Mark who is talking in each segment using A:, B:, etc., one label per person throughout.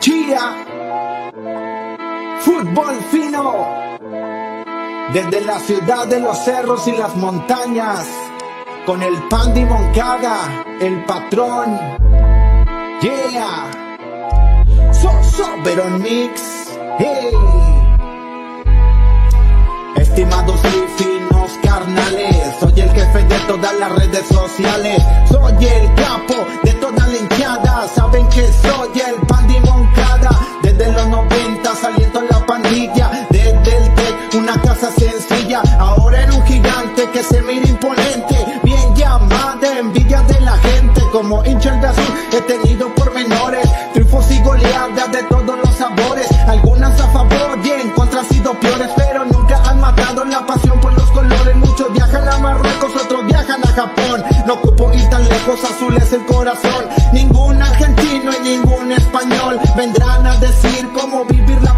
A: Chía. Fútbol fino. Desde la ciudad de los cerros y las montañas. Con el Pandi Moncada, el patrón. Yeah. So, so, Veron Mix. Hey. Estimados y finos carnales, soy el jefe de todas las redes sociales, soy el capo de toda la hinchada, saben que soy el Pandi que se mira imponente, bien llamada, envidia de la gente, como hincha de azul, he tenido pormenores, triunfos y goleadas de todos los sabores, algunas a favor y en contra han sido peores, pero nunca han matado la pasión por los colores, muchos viajan a Marruecos, otros viajan a Japón, no ocupo ir tan lejos, azul es el corazón, ningún argentino y ningún español vendrán a decir cómo vivir la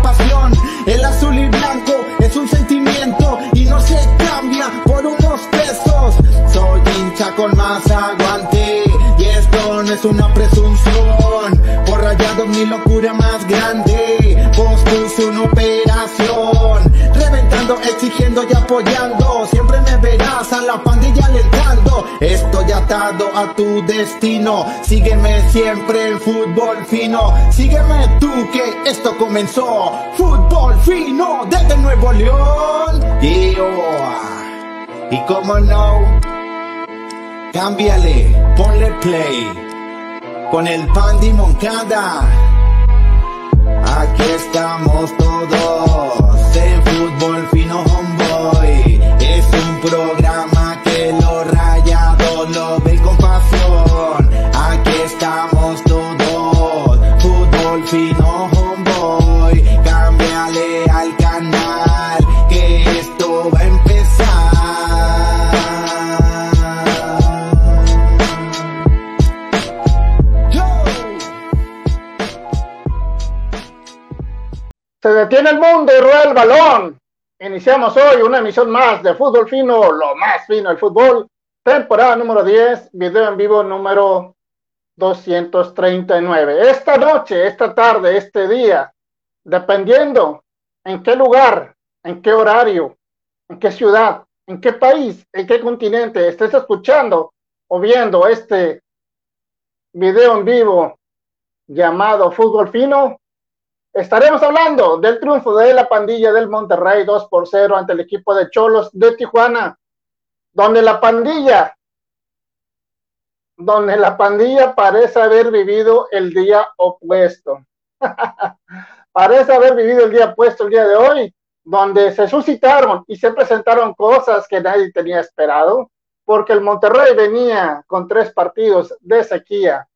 A: con más aguante y esto no es una presunción, por rayados mi locura más grande, pospuse una operación, reventando, exigiendo y apoyando, siempre me verás a la pandilla alentando, estoy atado a tu destino, sígueme siempre en fútbol fino, sígueme tú que esto comenzó, fútbol fino desde Nuevo León, Yeah. y como no, cámbiale, ponle play, con el Pandi Moncada. Aquí estamos todos en Fútbol Fino Homeboy. Es un programa
B: Se detiene el mundo y rueda el balón. Iniciamos hoy una emisión más de Fútbol Fino, lo más fino del fútbol. Temporada número 10, video en vivo número 239. Esta noche, esta tarde, este día, dependiendo en qué lugar, en qué horario, en qué ciudad, en qué país, en qué continente estés escuchando o viendo este video en vivo llamado Fútbol Fino, Estaremos hablando del triunfo de la pandilla del Monterrey 2 por 0 ante el equipo de Cholos de Tijuana, donde la pandilla, donde la pandilla parece haber vivido el día opuesto. parece haber vivido el día opuesto el día de hoy, donde se suscitaron y se presentaron cosas que nadie tenía esperado, porque el Monterrey venía con tres partidos de sequía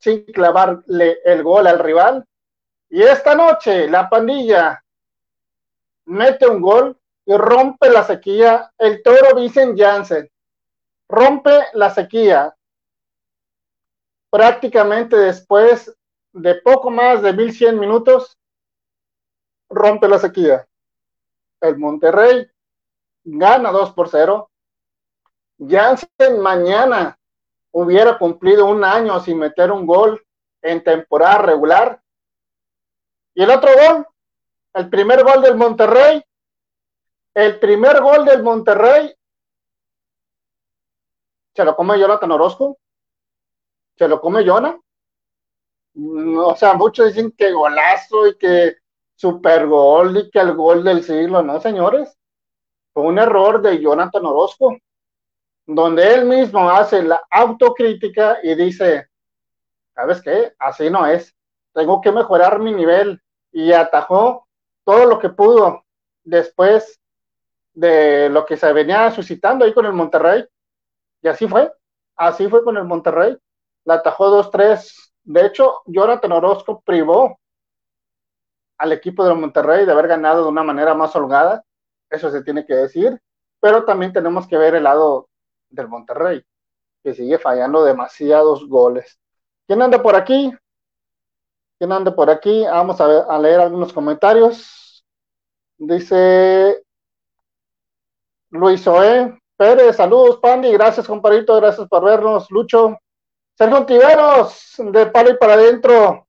B: sin clavarle el gol al rival y esta noche la pandilla mete un gol y rompe la sequía. El toro Vicent Janssen rompe la sequía. Prácticamente después de poco más de 1100 minutos, rompe la sequía. El Monterrey gana 2 por 0. Janssen mañana hubiera cumplido un año sin meter un gol en temporada regular y el otro gol, el primer gol del Monterrey, el primer gol del Monterrey, se lo come Jonathan Orozco, se lo come Jonah. O sea, muchos dicen que golazo y que super gol y que el gol del siglo, no, señores. Fue un error de Jonathan Orozco, donde él mismo hace la autocrítica y dice, ¿sabes qué? Así no es. Tengo que mejorar mi nivel y atajó todo lo que pudo después de lo que se venía suscitando ahí con el Monterrey. Y así fue, así fue con el Monterrey. La atajó 2-3. De hecho, Jonathan Orozco privó al equipo del Monterrey de haber ganado de una manera más holgada. Eso se tiene que decir. Pero también tenemos que ver el lado del Monterrey, que sigue fallando demasiados goles. ¿Quién anda por aquí? ¿Quién anda por aquí? Vamos a, leer algunos comentarios. Dice Luis Oé Pérez, saludos, Pandi, gracias, compadrito, gracias por vernos, Lucho. Sergio Tiveros, de palo y para adentro.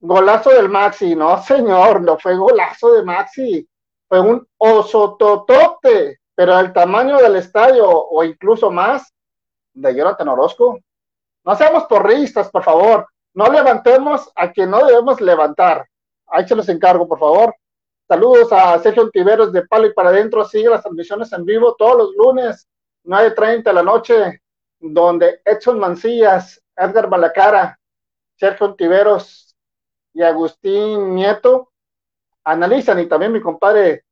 B: Golazo del Maxi, no señor, no fue golazo de Maxi, fue un osototote, pero el tamaño del estadio o incluso más de Jonathan Orozco. No seamos porristas, por favor. No levantemos a quien no debemos levantar. Ahí se los encargo, por favor. Saludos a Sergio Antiveros de Palo y para adentro. Sigue las transmisiones en vivo todos los lunes, 9.30 de la noche, donde Edson Mancillas, Edgar Balacara, Sergio Antiveros y Agustín Nieto analizan, y también mi compadre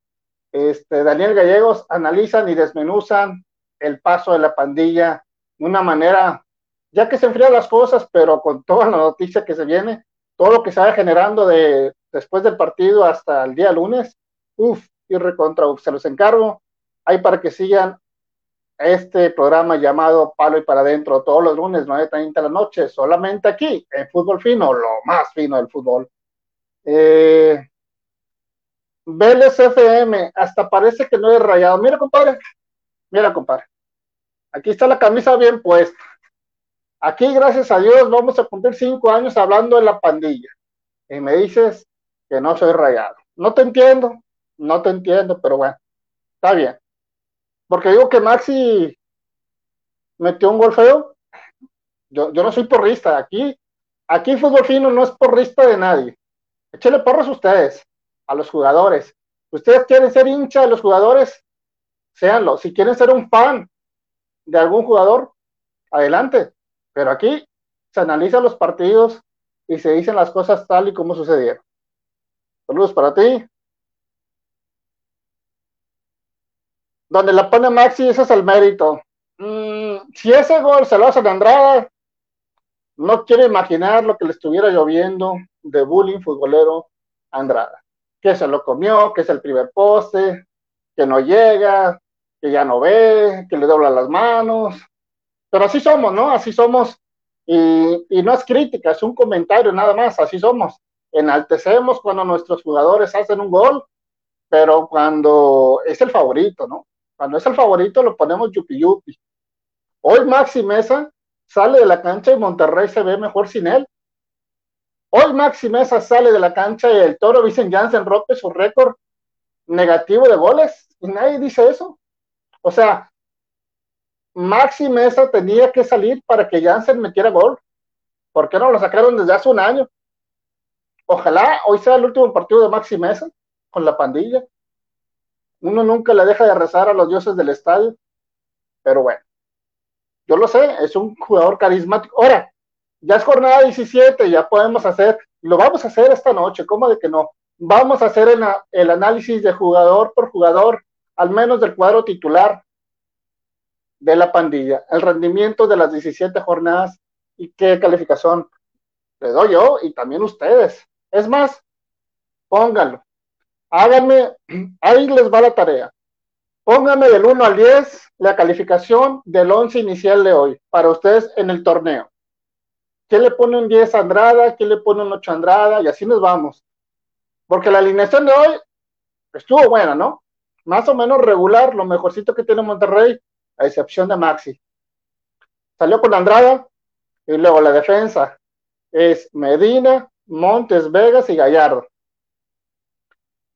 B: este, Daniel Gallegos, analizan y desmenuzan el paso de la pandilla de una manera, ya que se enfrían las cosas, pero con toda la noticia que se viene, todo lo que se vaya generando de después del partido hasta el día lunes, uff, y recontra, uf, se los encargo, ahí para que sigan este programa llamado Palo y para adentro todos los lunes, 9.30 de la noche, solamente aquí, en Fútbol Fino, lo más fino del fútbol. Eh, Vélez FM, hasta parece que no es rayado. Mira, compadre, mira, compadre. Aquí está la camisa bien puesta. Aquí, gracias a Dios, vamos a cumplir cinco años hablando de la pandilla. Y me dices que no soy rayado. No te entiendo, no te entiendo, pero bueno, está bien. Porque digo que Maxi metió un gol feo. Yo, yo no soy porrista. Aquí, aquí Fútbol Fino no es porrista de nadie. Échale porros a ustedes, a los jugadores. Ustedes quieren ser hincha de los jugadores, séanlo. Si quieren ser un fan de algún jugador, adelante. Pero aquí se analizan los partidos y se dicen las cosas tal y como sucedieron. Saludos para ti. Donde la pone Maxi, ese es el mérito. Mm, si ese gol se lo hace de Andrada, no quiero imaginar lo que le estuviera lloviendo de bullying futbolero a Andrada. Que se lo comió, que es el primer poste, que no llega, que ya no ve, que le dobla las manos. Pero así somos, ¿no? Así somos. Y, no es crítica, es un comentario nada más, así somos. Enaltecemos cuando nuestros jugadores hacen un gol, pero cuando es el favorito, ¿no? Cuando es el favorito lo ponemos yupi yupi. Hoy Maxi Mesa sale de la cancha y Monterrey se ve mejor sin él. Hoy Maxi Mesa sale de la cancha y el toro Vicen Jansen rompe su récord negativo de goles y nadie dice eso. O sea, Maxi Mesa tenía que salir para que Jansen metiera gol. ¿Por qué no lo sacaron desde hace un año? Ojalá hoy sea el último partido de Maxi Mesa con la pandilla. Uno nunca le deja de rezar a los dioses del estadio, pero bueno, yo lo sé, es un jugador carismático. Ahora, ya es jornada 17, ya podemos hacer, lo vamos a hacer esta noche, ¿cómo de que no? Vamos a hacer el, el análisis de jugador por jugador al menos del cuadro titular de la pandilla, el rendimiento de las 17 jornadas y qué calificación le doy yo y también ustedes. Es más, pónganlo. Háganme, ahí les va la tarea. Pónganme del 1 al 10 la calificación del 11 inicial de hoy para ustedes en el torneo. ¿Qué le pone un 10 a Andrada? ¿Qué le pone un 8 a Andrada? Y así nos vamos. Porque la alineación de hoy estuvo buena, ¿no? más o menos regular, lo mejorcito que tiene Monterrey, a excepción de Maxi. Salió con Andrada y luego la defensa es Medina, Montes, Vegas y Gallardo.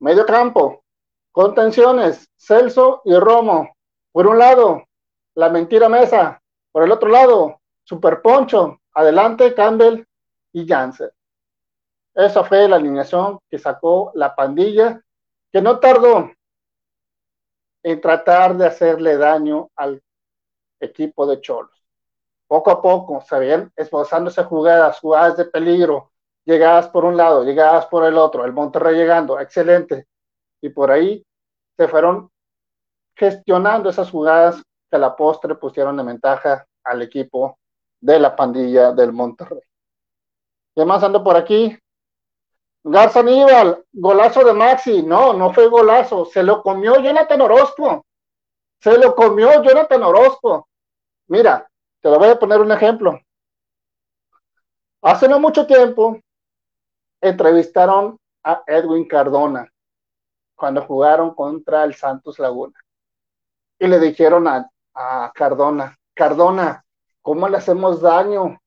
B: Medio campo, contenciones, Celso y Romo. Por un lado, la mentira Mesa. Por el otro lado, Super Poncho. Adelante, Campbell y Janssen. Esa fue la alineación que sacó la pandilla, que no tardó en tratar de hacerle daño al equipo de Cholos. Poco a poco se ven esbozándose jugadas, jugadas de peligro, llegadas por un lado, llegadas por el otro, el Monterrey llegando, excelente. Y por ahí se fueron gestionando esas jugadas que a la postre pusieron de ventaja al equipo de la pandilla del Monterrey. ¿Qué más ando por aquí? Garza Aníbal, golazo de Maxi. No, no fue golazo. Se lo comió Jonathan Orozco. Se lo comió Jonathan Orozco. Mira, te lo voy a poner un ejemplo. Hace no mucho tiempo entrevistaron a Edwin Cardona cuando jugaron contra el Santos Laguna. Y le dijeron a, a Cardona, Cardona, ¿cómo le hacemos daño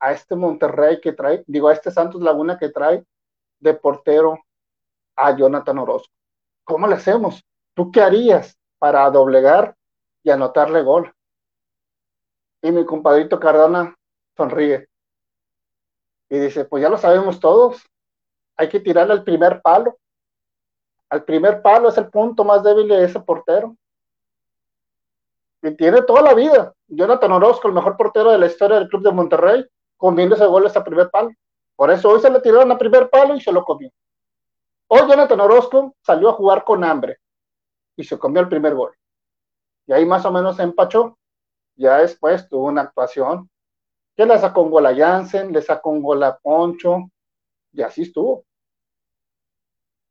B: a este Monterrey que trae, digo, a este Santos Laguna que trae de portero a Jonathan Orozco. ¿Cómo le hacemos? ¿Tú qué harías para doblegar y anotarle gol? Y mi compadrito Cardona sonríe y dice, pues ya lo sabemos todos, hay que tirarle al primer palo. Al primer palo es el punto más débil de ese portero. Y tiene toda la vida. Jonathan Orozco, el mejor portero de la historia del club de Monterrey, comiendo ese gol hasta primer palo. Por eso hoy se le tiraron a primer palo y se lo comió. Hoy Jonathan Orozco salió a jugar con hambre y se comió el primer gol. Y ahí más o menos se empachó. Ya después tuvo una actuación que le sacó un gol a Jansen, le sacó un gol a Poncho, y así estuvo.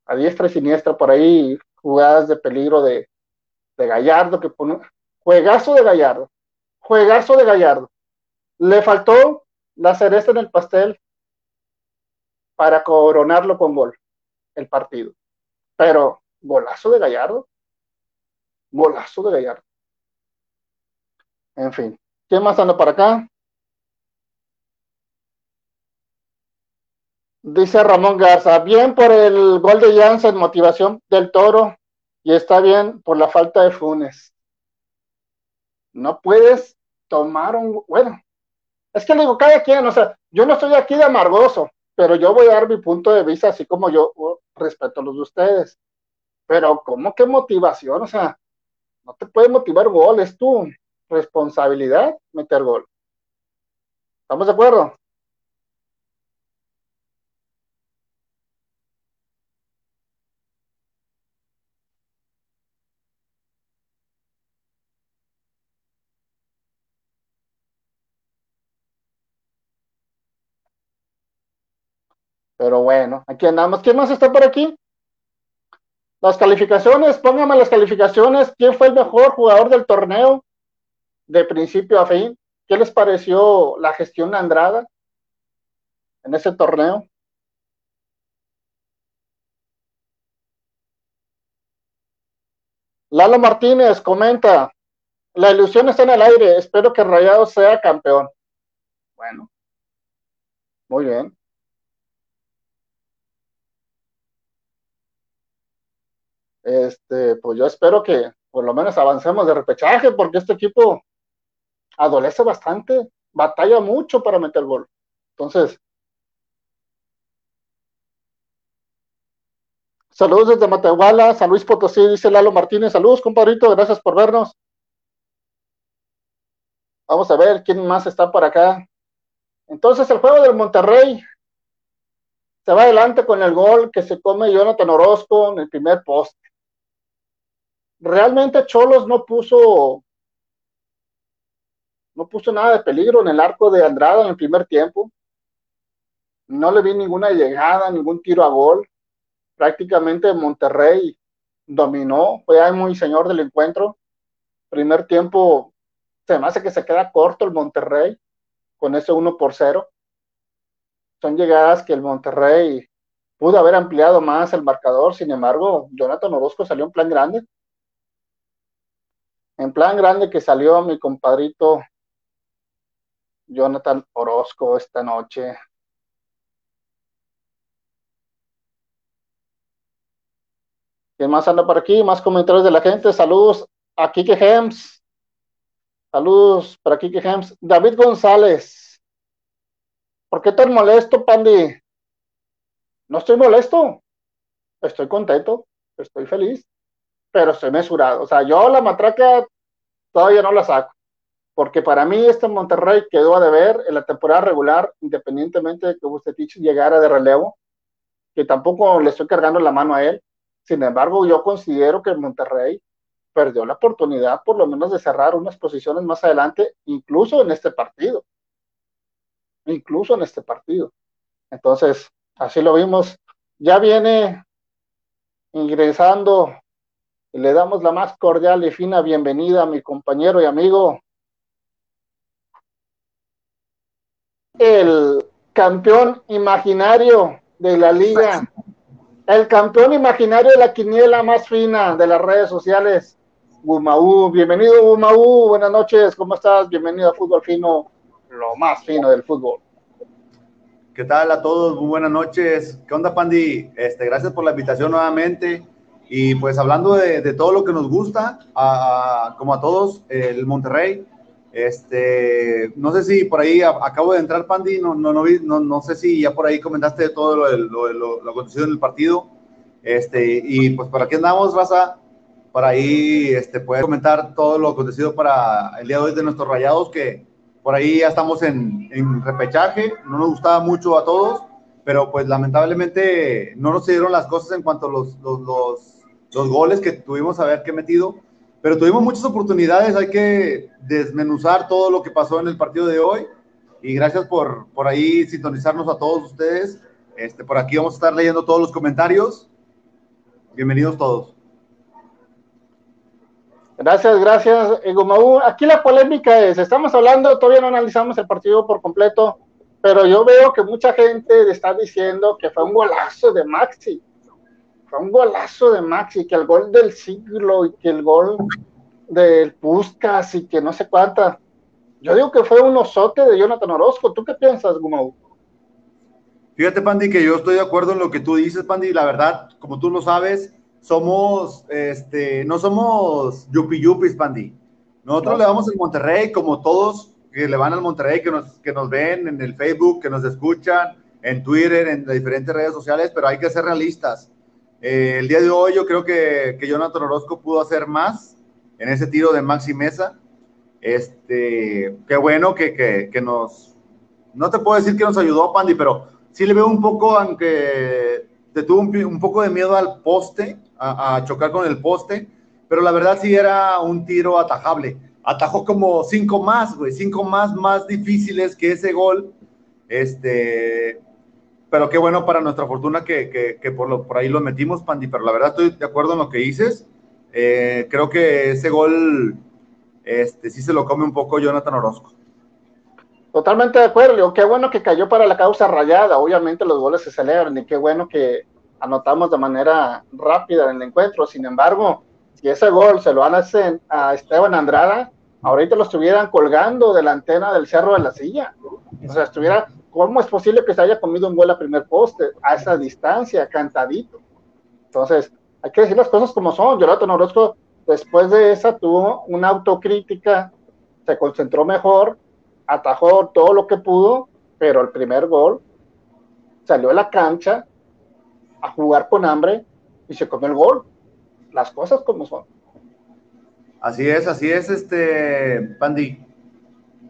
B: A diestra y siniestra por ahí, jugadas de peligro de, de Gallardo, que pone, juegazo de Gallardo, juegazo de Gallardo. Le faltó la cereza en el pastel para coronarlo con gol, el partido. Pero golazo de Gallardo, golazo de Gallardo. En fin, ¿qué más anda para acá? Dice Ramón Garza, bien por el gol de Janssen, motivación del toro, y está bien por la falta de Funes. No puedes tomar un, bueno, es que le digo, cada quien, o sea, yo no estoy aquí de amargoso, pero yo voy a dar mi punto de vista así como yo uh, respeto a los de ustedes. Pero, ¿cómo que motivación? O sea, no te puede motivar gol, es tu responsabilidad meter gol. ¿Estamos de acuerdo? Pero bueno, aquí andamos. ¿Quién más está por aquí? Las calificaciones, póngame las calificaciones. ¿Quién fue el mejor jugador del torneo de principio a fin? ¿Qué les pareció la gestión de Andrada en ese torneo? Lalo Martínez comenta, la ilusión está en el aire, espero que Rayado sea campeón. Bueno, muy bien. Este, pues yo espero que por lo menos avancemos de repechaje, porque este equipo adolece bastante, batalla mucho para meter gol. Entonces, saludos desde Matehuala, San Luis Potosí, dice Lalo Martínez, saludos compadrito, gracias por vernos. Vamos a ver quién más está por acá. Entonces el juego del Monterrey se va adelante con el gol que se come Jonathan Orozco en el primer poste realmente Cholos no puso no puso nada de peligro en el arco de Andrada en el primer tiempo. No le vi ninguna llegada, ningún tiro a gol. Prácticamente Monterrey dominó, fue muy señor del encuentro. Primer tiempo se me hace que se queda corto el Monterrey con ese 1 por 0. Son llegadas que el Monterrey pudo haber ampliado más el marcador, sin embargo, Jonathan Orozco salió en plan grande en plan grande que salió mi compadrito Jonathan Orozco esta noche. ¿Quién más anda por aquí? Más comentarios de la gente. Saludos a Kike Hems. Saludos para Kike Hems. David González. ¿Por qué tan molesto, Pandi? No estoy molesto. Estoy contento. Estoy feliz pero estoy mesurado. O sea, yo la matraca todavía no la saco, porque para mí este Monterrey quedó a deber en la temporada regular, independientemente de que Bucetich llegara de relevo, que tampoco le estoy cargando la mano a él. Sin embargo, yo considero que Monterrey perdió la oportunidad por lo menos de cerrar unas posiciones más adelante, incluso en este partido. Incluso en este partido. Entonces, así lo vimos. Ya viene ingresando le damos la más cordial y fina bienvenida a mi compañero y amigo, el campeón imaginario de la liga, el campeón imaginario de la quiniela más fina de las redes sociales, Gumaú. Bienvenido, Gumaú. Buenas noches, ¿cómo estás? Bienvenido a Fútbol Fino, lo más fino del fútbol.
C: ¿Qué tal a todos? Muy buenas noches. ¿Qué onda, Pandi? Este, gracias por la invitación nuevamente. Y pues hablando de, todo lo que nos gusta, como a todos, el Monterrey, este, no sé si por ahí acabo de entrar, Pandi, no, no, no, no, sé si ya por ahí comentaste todo lo, lo, lo, lo acontecido en el partido. Este, y pues por aquí andamos, Raza, para ahí este, poder comentar todo lo acontecido para el día de hoy de nuestros rayados, que por ahí ya estamos en, en repechaje, no nos gustaba mucho a todos, pero pues lamentablemente no nos dieron las cosas en cuanto a los, los, los los goles que tuvimos a ver qué metido, pero tuvimos muchas oportunidades, hay que desmenuzar todo lo que pasó en el partido de hoy y gracias por, por ahí sintonizarnos a todos ustedes. Este, por aquí vamos a estar leyendo todos los comentarios. Bienvenidos todos.
B: Gracias, gracias, Egomaú. Aquí la polémica es, estamos hablando, todavía no analizamos el partido por completo, pero yo veo que mucha gente está diciendo que fue un golazo de Maxi fue un golazo de Maxi, que el gol del siglo y que el gol del Puskas y que no sé cuánta. Yo digo que fue un osote de Jonathan Orozco. ¿Tú qué piensas, Gumau?
C: Fíjate, Pandi, que yo estoy de acuerdo en lo que tú dices, Pandi. La verdad, como tú lo sabes, somos, este, no somos yupi yupis, Pandi. Nosotros le vamos al Monterrey, como todos que le van al Monterrey, que nos, que nos ven en el Facebook, que nos escuchan, en Twitter, en las diferentes redes sociales, pero hay que ser realistas. Eh, el día de hoy yo creo que, que, Jonathan Orozco pudo hacer más en ese tiro de Maxi Mesa. Este, qué bueno que, que, que, nos, no te puedo decir que nos ayudó Pandy, pero sí le veo un poco, aunque te tuvo un, poco de miedo al poste, a, a, chocar con el poste, pero la verdad sí era un tiro atajable. Atajó como cinco más, güey, cinco más más difíciles que ese gol. Este, pero qué bueno para nuestra fortuna que, que, por, lo, por ahí lo metimos, Pandi, pero la verdad estoy de acuerdo en lo que dices. Eh, creo que ese gol este, sí se lo come un poco Jonathan Orozco.
B: Totalmente de acuerdo. Qué bueno que cayó para la causa rayada. Obviamente los goles se celebran y qué bueno que anotamos de manera rápida en el encuentro. Sin embargo, si ese gol se lo van a hacer a Esteban Andrada, ahorita lo estuvieran colgando de la antena del cerro de la silla. O sea, estuviera ¿cómo es posible que se haya comido un gol a primer poste a esa distancia, cantadito? Entonces, hay que decir las cosas como son. Jonathan Orozco, después de esa, tuvo una autocrítica, se concentró mejor, atajó todo lo que pudo, pero el primer gol salió a la cancha a jugar con hambre y se comió el gol. Las cosas como son.
C: Así es, así es, este, Pandi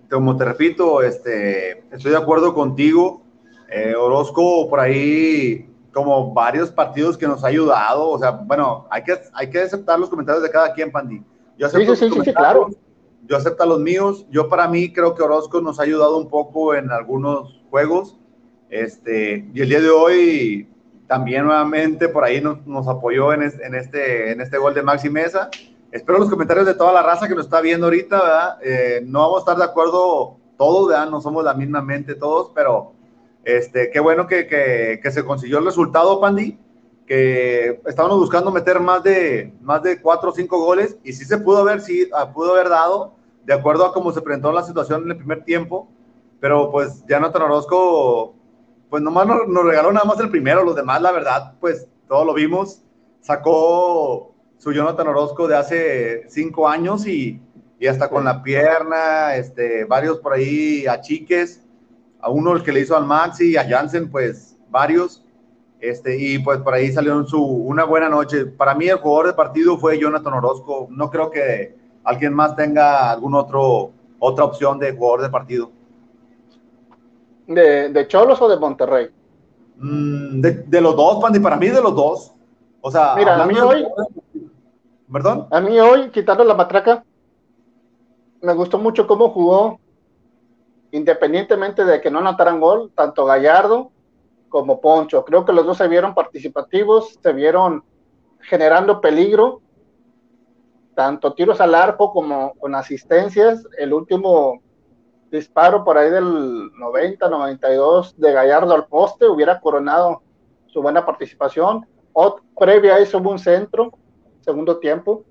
C: como te repito, este, estoy de acuerdo contigo. Eh, Orozco por ahí, como varios partidos que nos ha ayudado. O sea, bueno, hay que, hay que aceptar los comentarios de cada quien, Pandi. Yo acepto sí, sí, sí, claro. Yo acepto los míos. Yo para mí creo que Orozco nos ha ayudado un poco en algunos juegos. Este, y el día de hoy también nuevamente por ahí nos, nos apoyó en, en, este, en este gol de Maxi Mesa espero los comentarios de toda la raza que nos está viendo ahorita, ¿verdad? Eh, no vamos a estar de acuerdo todos, ¿verdad? No somos la misma mente todos, pero este, qué bueno que, que, que se consiguió el resultado, Pandi, que estábamos buscando meter más de, más de cuatro o cinco goles y sí se pudo haber, sí, ah, pudo haber dado, de acuerdo a cómo se presentó la situación en el primer tiempo, pero pues ya no Orozco, pues nomás nos, nos regaló nada más el primero, los demás, la verdad, pues todo lo vimos, sacó su Jonathan Orozco de hace cinco años y, y hasta con la pierna, este, varios por ahí achiques, a uno el que le hizo al Maxi, a Jansen, pues varios, este, y pues por ahí salió su, una buena noche. Para mí el jugador de partido fue Jonathan Orozco, no creo que alguien más tenga algún otro, otra opción de jugador de partido.
B: ¿De, de Cholos o de Monterrey?
C: Mm, de, de, los dos, Pandi, para mí de los dos. O sea,
B: Mira, a mí hoy,
C: ¿Perdón?
B: A mí hoy, quitando la matraca, me gustó mucho cómo jugó, independientemente de que no anotaran gol, tanto Gallardo como Poncho. Creo que los dos se vieron participativos, se vieron generando peligro, tanto tiros al arco como con asistencias. El último disparo por ahí del 90, 92 de Gallardo al poste hubiera coronado su buena participación. O, previa a eso hubo un centro segundo tiempo,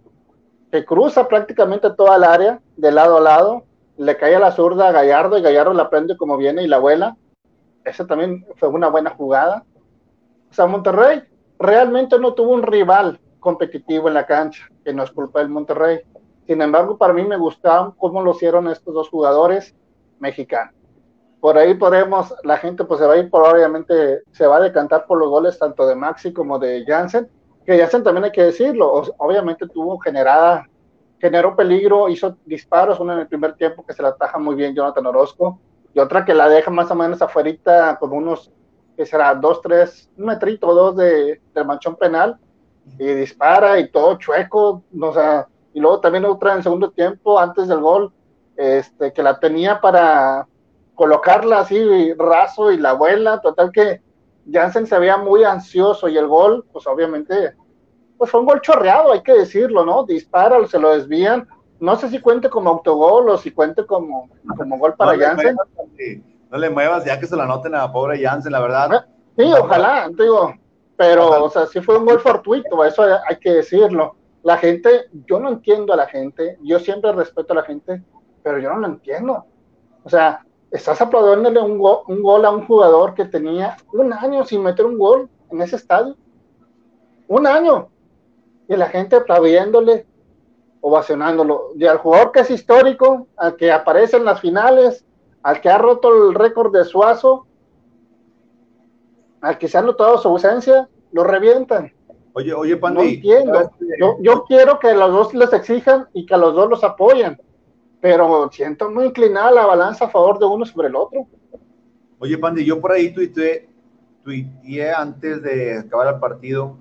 B: que cruza prácticamente toda el área, de lado a lado, le cae a la zurda a Gallardo y Gallardo la prende como viene y la vuela. esa también fue una buena jugada. O sea, Monterrey realmente no tuvo un rival competitivo en la cancha, que no es culpa del Monterrey. Sin embargo, para mí me gustaban cómo lo hicieron estos dos jugadores mexicanos. Por ahí podemos, la gente pues se va a ir, probablemente se va a decantar por los goles tanto de Maxi como de Jansen, que Jansen también hay que decirlo, obviamente tuvo generada, generó peligro, hizo disparos, uno en el primer tiempo que se la ataja muy bien Jonathan Orozco, y otra que la deja más o menos afuera como unos, que será dos, tres, un metrito, dos de, del manchón penal, y dispara y todo chueco, o sea, y luego también otra en el segundo tiempo, antes del gol, este, que la tenía para colocarla así raso y la abuela, total que Jansen se veía muy ansioso y el gol, pues obviamente, pues fue un gol chorreado, hay que decirlo, ¿no? Dispara, se lo desvían, no sé si cuente como autogol o si cuente como, como gol para Jansen.
C: no le muevas ya que se la noten a la pobre Jansen, la verdad.
B: Sí, ojalá, digo, pero, o sea, sí fue un gol fortuito, eso hay que decirlo. La gente, yo no entiendo a la gente, yo siempre respeto a la gente, pero yo no lo entiendo. O sea, estás aplaudiéndole un, un gol a un jugador que tenía un año sin meter un gol en ese estadio. Un año. Y la gente aplaudiéndole, ovacionándolo. Y al jugador que es histórico, al que aparece en las finales, al que ha roto el récord de Suazo, al que se ha notado su ausencia, lo revientan.
C: Oye, oye, Pandi.
B: No entiendo. Yo, yo quiero que los dos les exijan y que a los dos los apoyen, pero siento muy inclinada la balanza a favor de uno sobre el otro.
C: Oye, Pandi, yo por ahí tuiteé, tuiteé antes de acabar el partido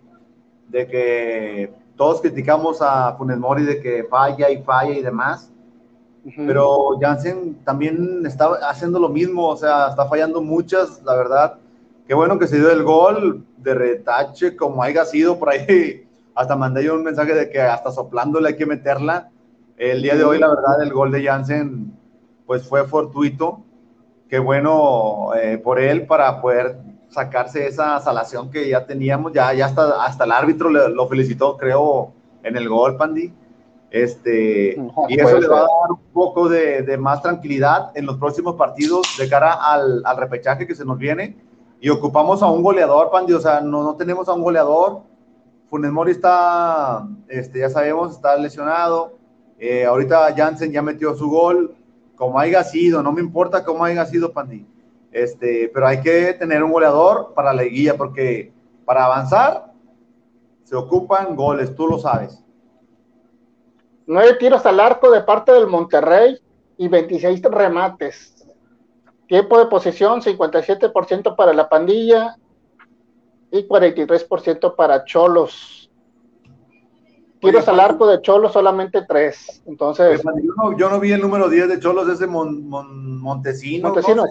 C: de que todos criticamos a Funes Mori de que falla y falla y demás, pero Jansen también está haciendo lo mismo, o sea, está fallando muchas, la verdad Qué bueno que se dio el gol de retache, como haya sido por ahí. Hasta mandé yo un mensaje de que hasta soplándole hay que meterla. El día de hoy, la verdad, el gol de Jansen, pues fue fortuito. Qué bueno eh, por él para poder sacarse esa salación que ya teníamos. Ya, ya hasta, hasta el árbitro lo felicitó, creo, en el gol, Pandi. Este, y eso le va a dar un poco de, de, más tranquilidad en los próximos partidos de cara al, al repechaje que se nos viene y ocupamos a un goleador, Pandi, o sea, no, no tenemos a un goleador. Funes Mori está, este, ya sabemos, está lesionado. Eh, ahorita Jansen ya metió su gol, como haya sido, no me importa cómo haya sido, Pandi. Este, pero hay que tener un goleador para la guía, porque para avanzar se ocupan goles, tú lo sabes.
B: Nueve tiros al arco de parte del Monterrey y 26 remates. Tiempo de posesión, 57% para la pandilla y 43% para Cholos. Tiros al arco de Cholos solamente 3. Entonces.
C: Yo no, vi el número 10 de Cholos, ese Montesino.
B: Montesino.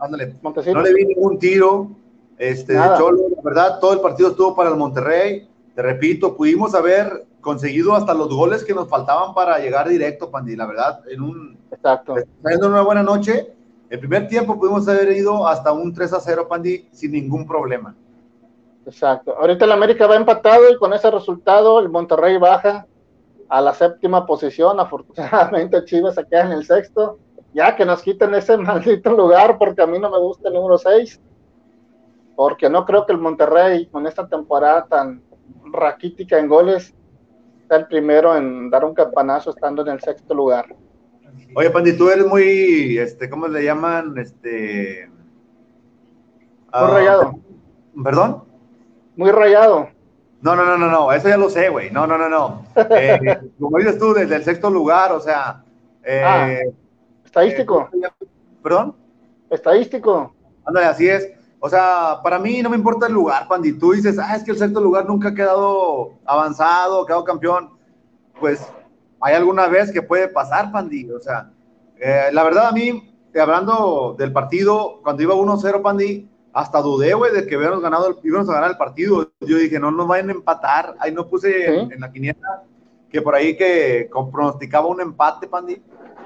C: No le vi ningún tiro. Este, de Cholos, la verdad, todo el partido estuvo para el Monterrey. Te repito, pudimos haber conseguido hasta los goles que nos faltaban para llegar directo, Pandi. La verdad, en un.
B: Exacto.
C: En una buena noche el primer tiempo pudimos haber ido hasta un 3 a 0, Pandi, sin ningún problema.
B: Exacto. Ahorita el América va empatado y con ese resultado el Monterrey baja a la séptima posición. Afortunadamente Chivas se queda en el sexto. Ya que nos quiten ese maldito lugar porque a mí no me gusta el número 6. Porque no creo que el Monterrey con esta temporada tan raquítica en goles sea el primero en dar un campanazo estando en el sexto lugar.
C: Oye, Pandi, tú eres muy, este, ¿cómo le llaman? Este.
B: Muy uh, rayado.
C: ¿Perdón?
B: Muy rayado.
C: No, no, no, no, no, eso ya lo sé, güey. No, no, no, no. Eh, como dices tú, desde el sexto lugar, o sea. Eh, ah,
B: estadístico.
C: Eh, ¿Perdón?
B: Estadístico.
C: Ándale, así es. O sea, para mí no me importa el lugar, Pandi. Tú dices, ah, es que el sexto lugar nunca ha quedado avanzado, ha quedado campeón. Pues hay alguna vez que puede pasar, Pandi. O sea, eh, la verdad a mí, hablando del partido, cuando iba 1-0, Pandi, hasta dudé, güey, de que hubiéramos ganado, íbamos a ganar el partido. Yo dije, no nos vayan a empatar. Ahí no puse en, la quiniela que por ahí que pronosticaba un empate, Pandi.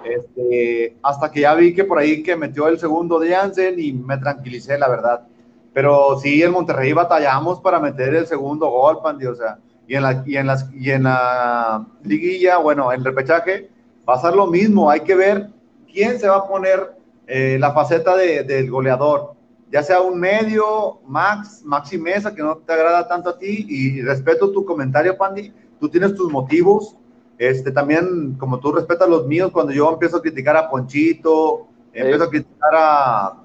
C: Este, hasta que ya vi que por ahí que metió el segundo de Jansen y me tranquilicé, la verdad. Pero sí, en Monterrey batallamos para meter el segundo gol, Pandi, o sea, y en la, y en las, y en la liguilla, bueno, en el repechaje, va a ser lo mismo. Hay que ver quién se va a poner eh, la faceta de, del goleador. Ya sea un medio, Max, Maxi Mesa, que no te agrada tanto a ti, y respeto tu comentario, Pandy, tú tienes tus motivos, este, también como tú respetas los míos, cuando yo empiezo a criticar a Ponchito, empiezo a criticar a,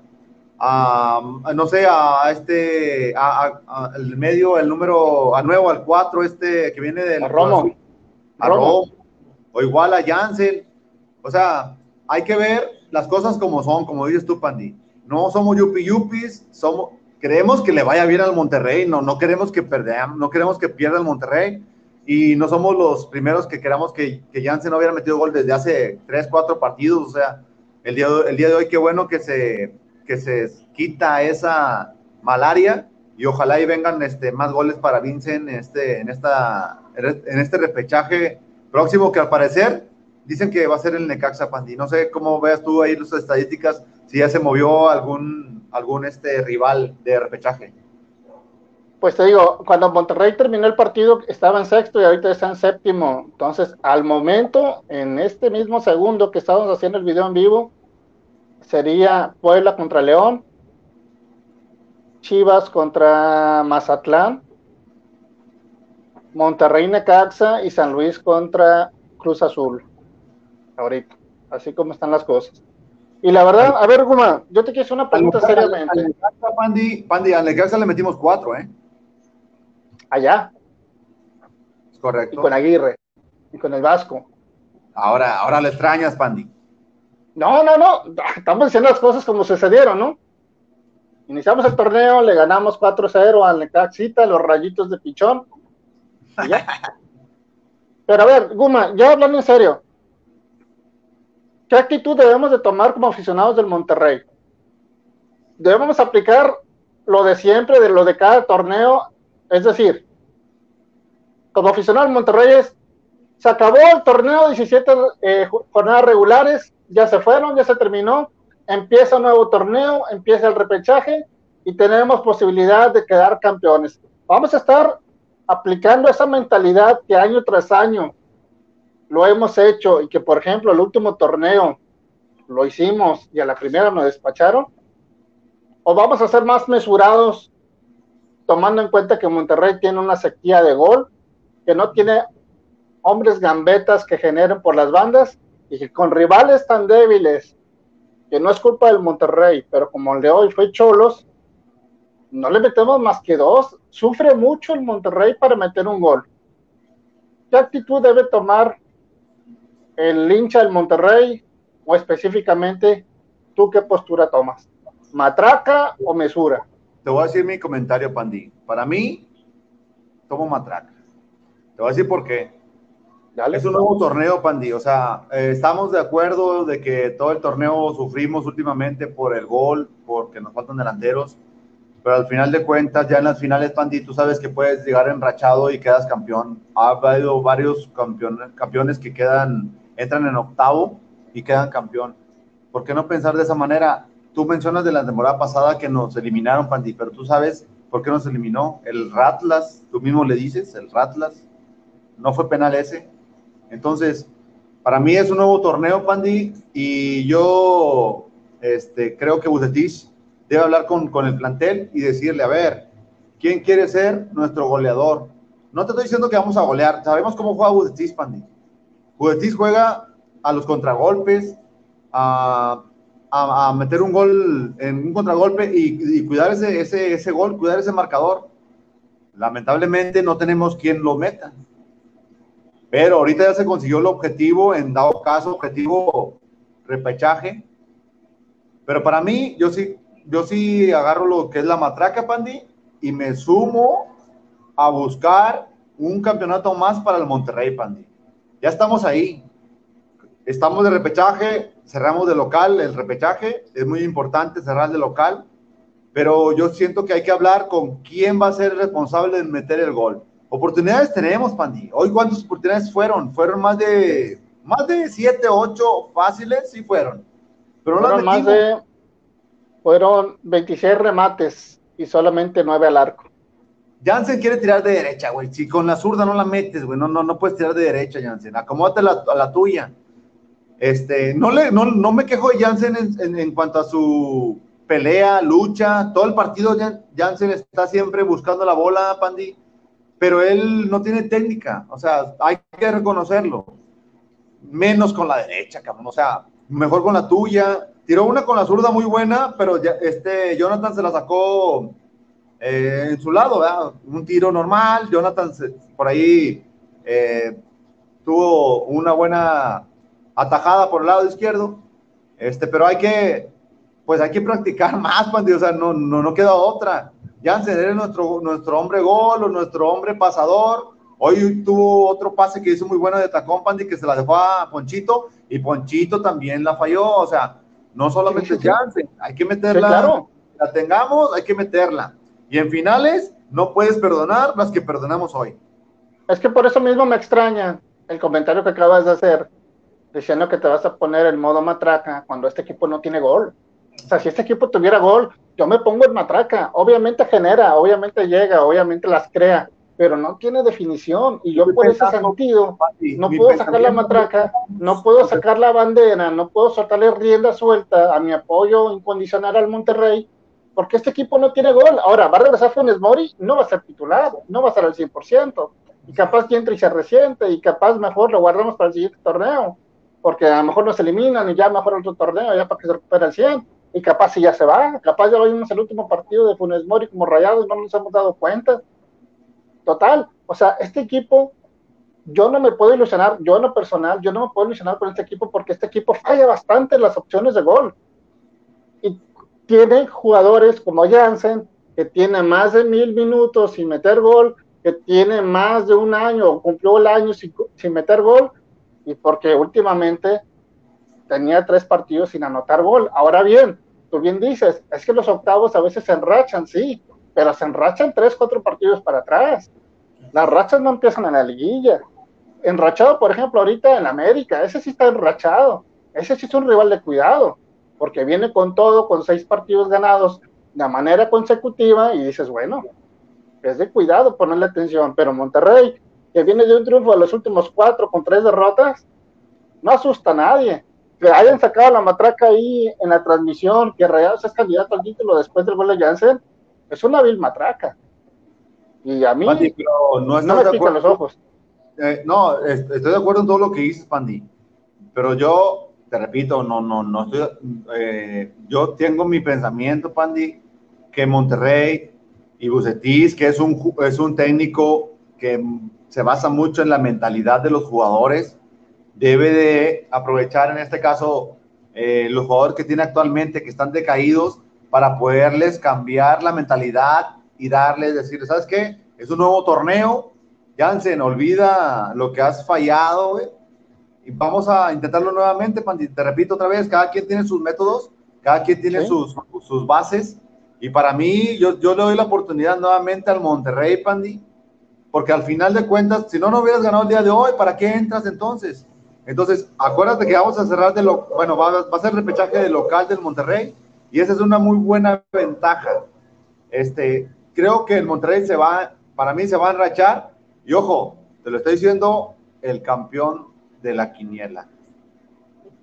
C: a, no sé, a este, a, el medio, el número, a nuevo, al 4, este que viene del...
B: A Romo.
C: A Romo. O igual a Jansen. O sea, hay que ver las cosas como son, como dices tú, Pandi. No somos yupi yupis, somos, queremos que le vaya bien al Monterrey, no, no queremos que perdamos, no queremos que pierda el Monterrey y no somos los primeros que queramos que, que Jansen no hubiera metido gol desde hace 3, 4 partidos, o sea, el día, el día de hoy qué bueno que se, que se quita esa malaria y ojalá y vengan este, más goles para Vincent este, en, esta, en este repechaje próximo que al parecer dicen que va a ser el Necaxa Pandi. No sé cómo veas tú ahí las estadísticas, si ya se movió algún, algún este rival de repechaje.
B: Pues te digo, cuando Monterrey terminó el partido estaba en sexto y ahorita está en séptimo. Entonces, al momento, en este mismo segundo que estábamos haciendo el video en vivo, sería Puebla contra León, Chivas contra Mazatlán, Monterrey Necaxa y San Luis contra Cruz Azul ahorita, así como están las cosas. Y la verdad, a ver, Guma, yo te quiero hacer una pregunta seriamente.
C: Pandi, Pandi, al Necaxa le metimos cuatro, ¿eh?
B: Allá.
C: correcto.
B: Y con Aguirre, y con el Vasco.
C: Ahora, ahora le extrañas, Pandi.
B: No, no, no, estamos diciendo las cosas como sucedieron, ¿no? Iniciamos el torneo, le ganamos 4-0 al Necaxita, los rayitos de pichón. Pero a ver, Guma, ya hablando en serio, ¿Qué actitud debemos de tomar como aficionados del Monterrey? Debemos aplicar lo de siempre, de lo de cada torneo, es decir, como aficionado del Monterrey es, se acabó el torneo, 17 eh, jornadas regulares, ya se fueron, ya se terminó, empieza un nuevo torneo, empieza el repechaje y tenemos posibilidad de quedar campeones. Vamos a estar aplicando esa mentalidad que año tras año lo hemos hecho y que, por ejemplo, el último torneo lo hicimos y a la primera nos despacharon, o vamos a ser más mesurados tomando en cuenta que Monterrey tiene una sequía de gol, que no tiene hombres gambetas que generen por las bandas y que con rivales tan débiles, que no es culpa del Monterrey, pero como el de hoy fue Cholos, no le metemos más que dos. Sufre mucho el Monterrey para meter un gol. ¿Qué actitud debe tomar el hincha del Monterrey o específicamente tú qué postura tomas? ¿Matraca o mesura?
C: Te voy a decir mi comentario, Pandi. Para mí, tomo matraca. Te voy a decir por qué. Dale. Es un nuevo torneo, Pandi. O sea, eh, estamos de acuerdo de que todo el torneo sufrimos últimamente por el gol, porque nos faltan delanteros. Pero al final de cuentas, ya en las finales, Pandi, tú sabes que puedes llegar enrachado y quedas campeón. Ha habido varios campeones, campeones que quedan entran en octavo y quedan campeón. ¿Por qué no pensar de esa manera? Tú mencionas de la temporada pasada que nos eliminaron, Pandi, pero tú sabes por qué nos eliminó. El Ratlas, tú mismo le dices, el Ratlas, no fue penal ese. Entonces, para mí es un nuevo torneo, Pandi, y yo este, creo que Bucetich debe hablar con, con el plantel y decirle, a ver, ¿quién quiere ser nuestro goleador? No te estoy diciendo que vamos a golear, sabemos cómo juega Bucetich, Pandi Juventus juega a los contragolpes, a, meter un gol en un contragolpe y, cuidar ese, ese, ese, gol, cuidar ese marcador. Lamentablemente no tenemos quien lo meta. Pero ahorita ya se consiguió el objetivo, en dado caso, objetivo repechaje. Pero para mí, yo sí, yo sí agarro lo que es la matraca, Pandi, y me sumo a buscar un campeonato más para el Monterrey, Pandi ya estamos ahí. Estamos de repechaje, cerramos de local el repechaje, es muy importante cerrar de local, pero yo siento que hay que hablar con quién va a ser responsable de meter el gol. Oportunidades tenemos, Pandi. Hoy cuántas oportunidades fueron? Fueron más de más de 7, 8 fáciles, sí fueron.
B: Pero no fueron más de fueron 26 remates y solamente 9 al arco.
C: Jansen quiere tirar de derecha, güey. Si con la zurda no la metes, güey, no, no, no puedes tirar de derecha, Jansen. Acomódate la, a la tuya. Este, no, le, no, no me quejo de Jansen en, en, cuanto a su, pelea, lucha, todo el partido Jansen está siempre buscando la bola, Pandi, pero él no tiene técnica, o sea, hay que reconocerlo. Menos con la derecha, cabrón, o sea, mejor con la tuya. Tiró una con la zurda muy buena, pero ya, este Jonathan se la sacó eh, en su lado, ¿verdad? un tiro normal. Jonathan por ahí eh, tuvo una buena atajada por el lado izquierdo, este, pero hay que, pues hay que practicar más, Pandi, o sea, no, no, no queda otra. Jansen era nuestro, nuestro hombre gol o nuestro hombre pasador. Hoy tuvo otro pase que hizo muy bueno de Tacón Pandi que se la dejó a Ponchito y Ponchito también la falló. O sea, no solamente sí, Jansen, hay que meterla.
B: claro.
C: La tengamos, hay que meterla. Y en finales, no puedes perdonar las que perdonamos hoy.
B: Es que por eso mismo me extraña el comentario que acabas de hacer, diciendo que te vas a poner el modo matraca cuando este equipo no tiene gol. O sea, si este equipo tuviera gol, yo me pongo en matraca. Obviamente genera, obviamente llega, obviamente las crea, pero no tiene definición. Y yo por ese sentido no puedo sacar la matraca, no puedo sacar la bandera, no puedo soltarle rienda suelta a mi apoyo incondicional al Monterrey, porque este equipo no tiene gol. Ahora, va a regresar Funes Mori, no va a ser titular, no va a ser al 100%. Y capaz que entra y se resiente, y capaz mejor lo guardamos para el siguiente torneo, porque a lo mejor nos eliminan y ya mejor otro torneo, ya para que se recupere al 100 y capaz si ya se va, capaz ya lo vimos el último partido de Funes Mori como rayado y no nos hemos dado cuenta. Total, o sea, este equipo, yo no me puedo ilusionar, yo en lo personal, yo no me puedo ilusionar con este equipo porque este equipo falla bastante en las opciones de gol. Tiene jugadores como Jansen, que tiene más de mil minutos sin meter gol, que tiene más de un año, cumplió el año sin, sin meter gol, y porque últimamente tenía tres partidos sin anotar gol. Ahora bien, tú bien dices, es que los octavos a veces se enrachan, sí, pero se enrachan tres, cuatro partidos para atrás. Las rachas no empiezan en la liguilla. Enrachado, por ejemplo, ahorita en América, ese sí está enrachado. Ese sí es un rival de cuidado, porque viene con todo, con seis partidos ganados de manera consecutiva y dices, bueno, es de cuidado ponerle atención. Pero Monterrey, que viene de un triunfo de los últimos cuatro con tres derrotas, no asusta a nadie que hayan sacado la matraca ahí en la transmisión, que Rayados es candidato al título después del gol de Janssen, es una vil matraca. Y a mí
C: Pandi, no,
B: no, me pican los ojos.
C: Eh, no, estoy de acuerdo en todo lo que dices, Pandi. Pero yo, te repito, no, no, no estoy. Eh, yo tengo mi pensamiento, Pandi, que Monterrey y Bucetis, que es un, es un técnico que se basa mucho en la mentalidad de los jugadores, debe de aprovechar en este caso eh, los jugadores que tiene actualmente que están decaídos para poderles cambiar la mentalidad y darles, decir, ¿sabes qué? Es un nuevo torneo, Jansen, olvida lo que has fallado, y vamos a intentarlo nuevamente, Pandi. Te repito otra vez, cada quien tiene sus métodos, cada quien tiene ¿Sí? sus, sus bases, y para mí, yo, yo le doy la oportunidad nuevamente al Monterrey, Pandi, porque al final de cuentas, si no, no hubieras ganado el día de hoy, ¿para qué entras entonces? Entonces, acuérdate que vamos a cerrar de lo, bueno, va, va, a ser repechaje de local del Monterrey y esa es una muy buena ventaja. Este, creo que el Monterrey se va, para mí se va a enrachar y ojo, te lo estoy diciendo, el campeón de la quiniela.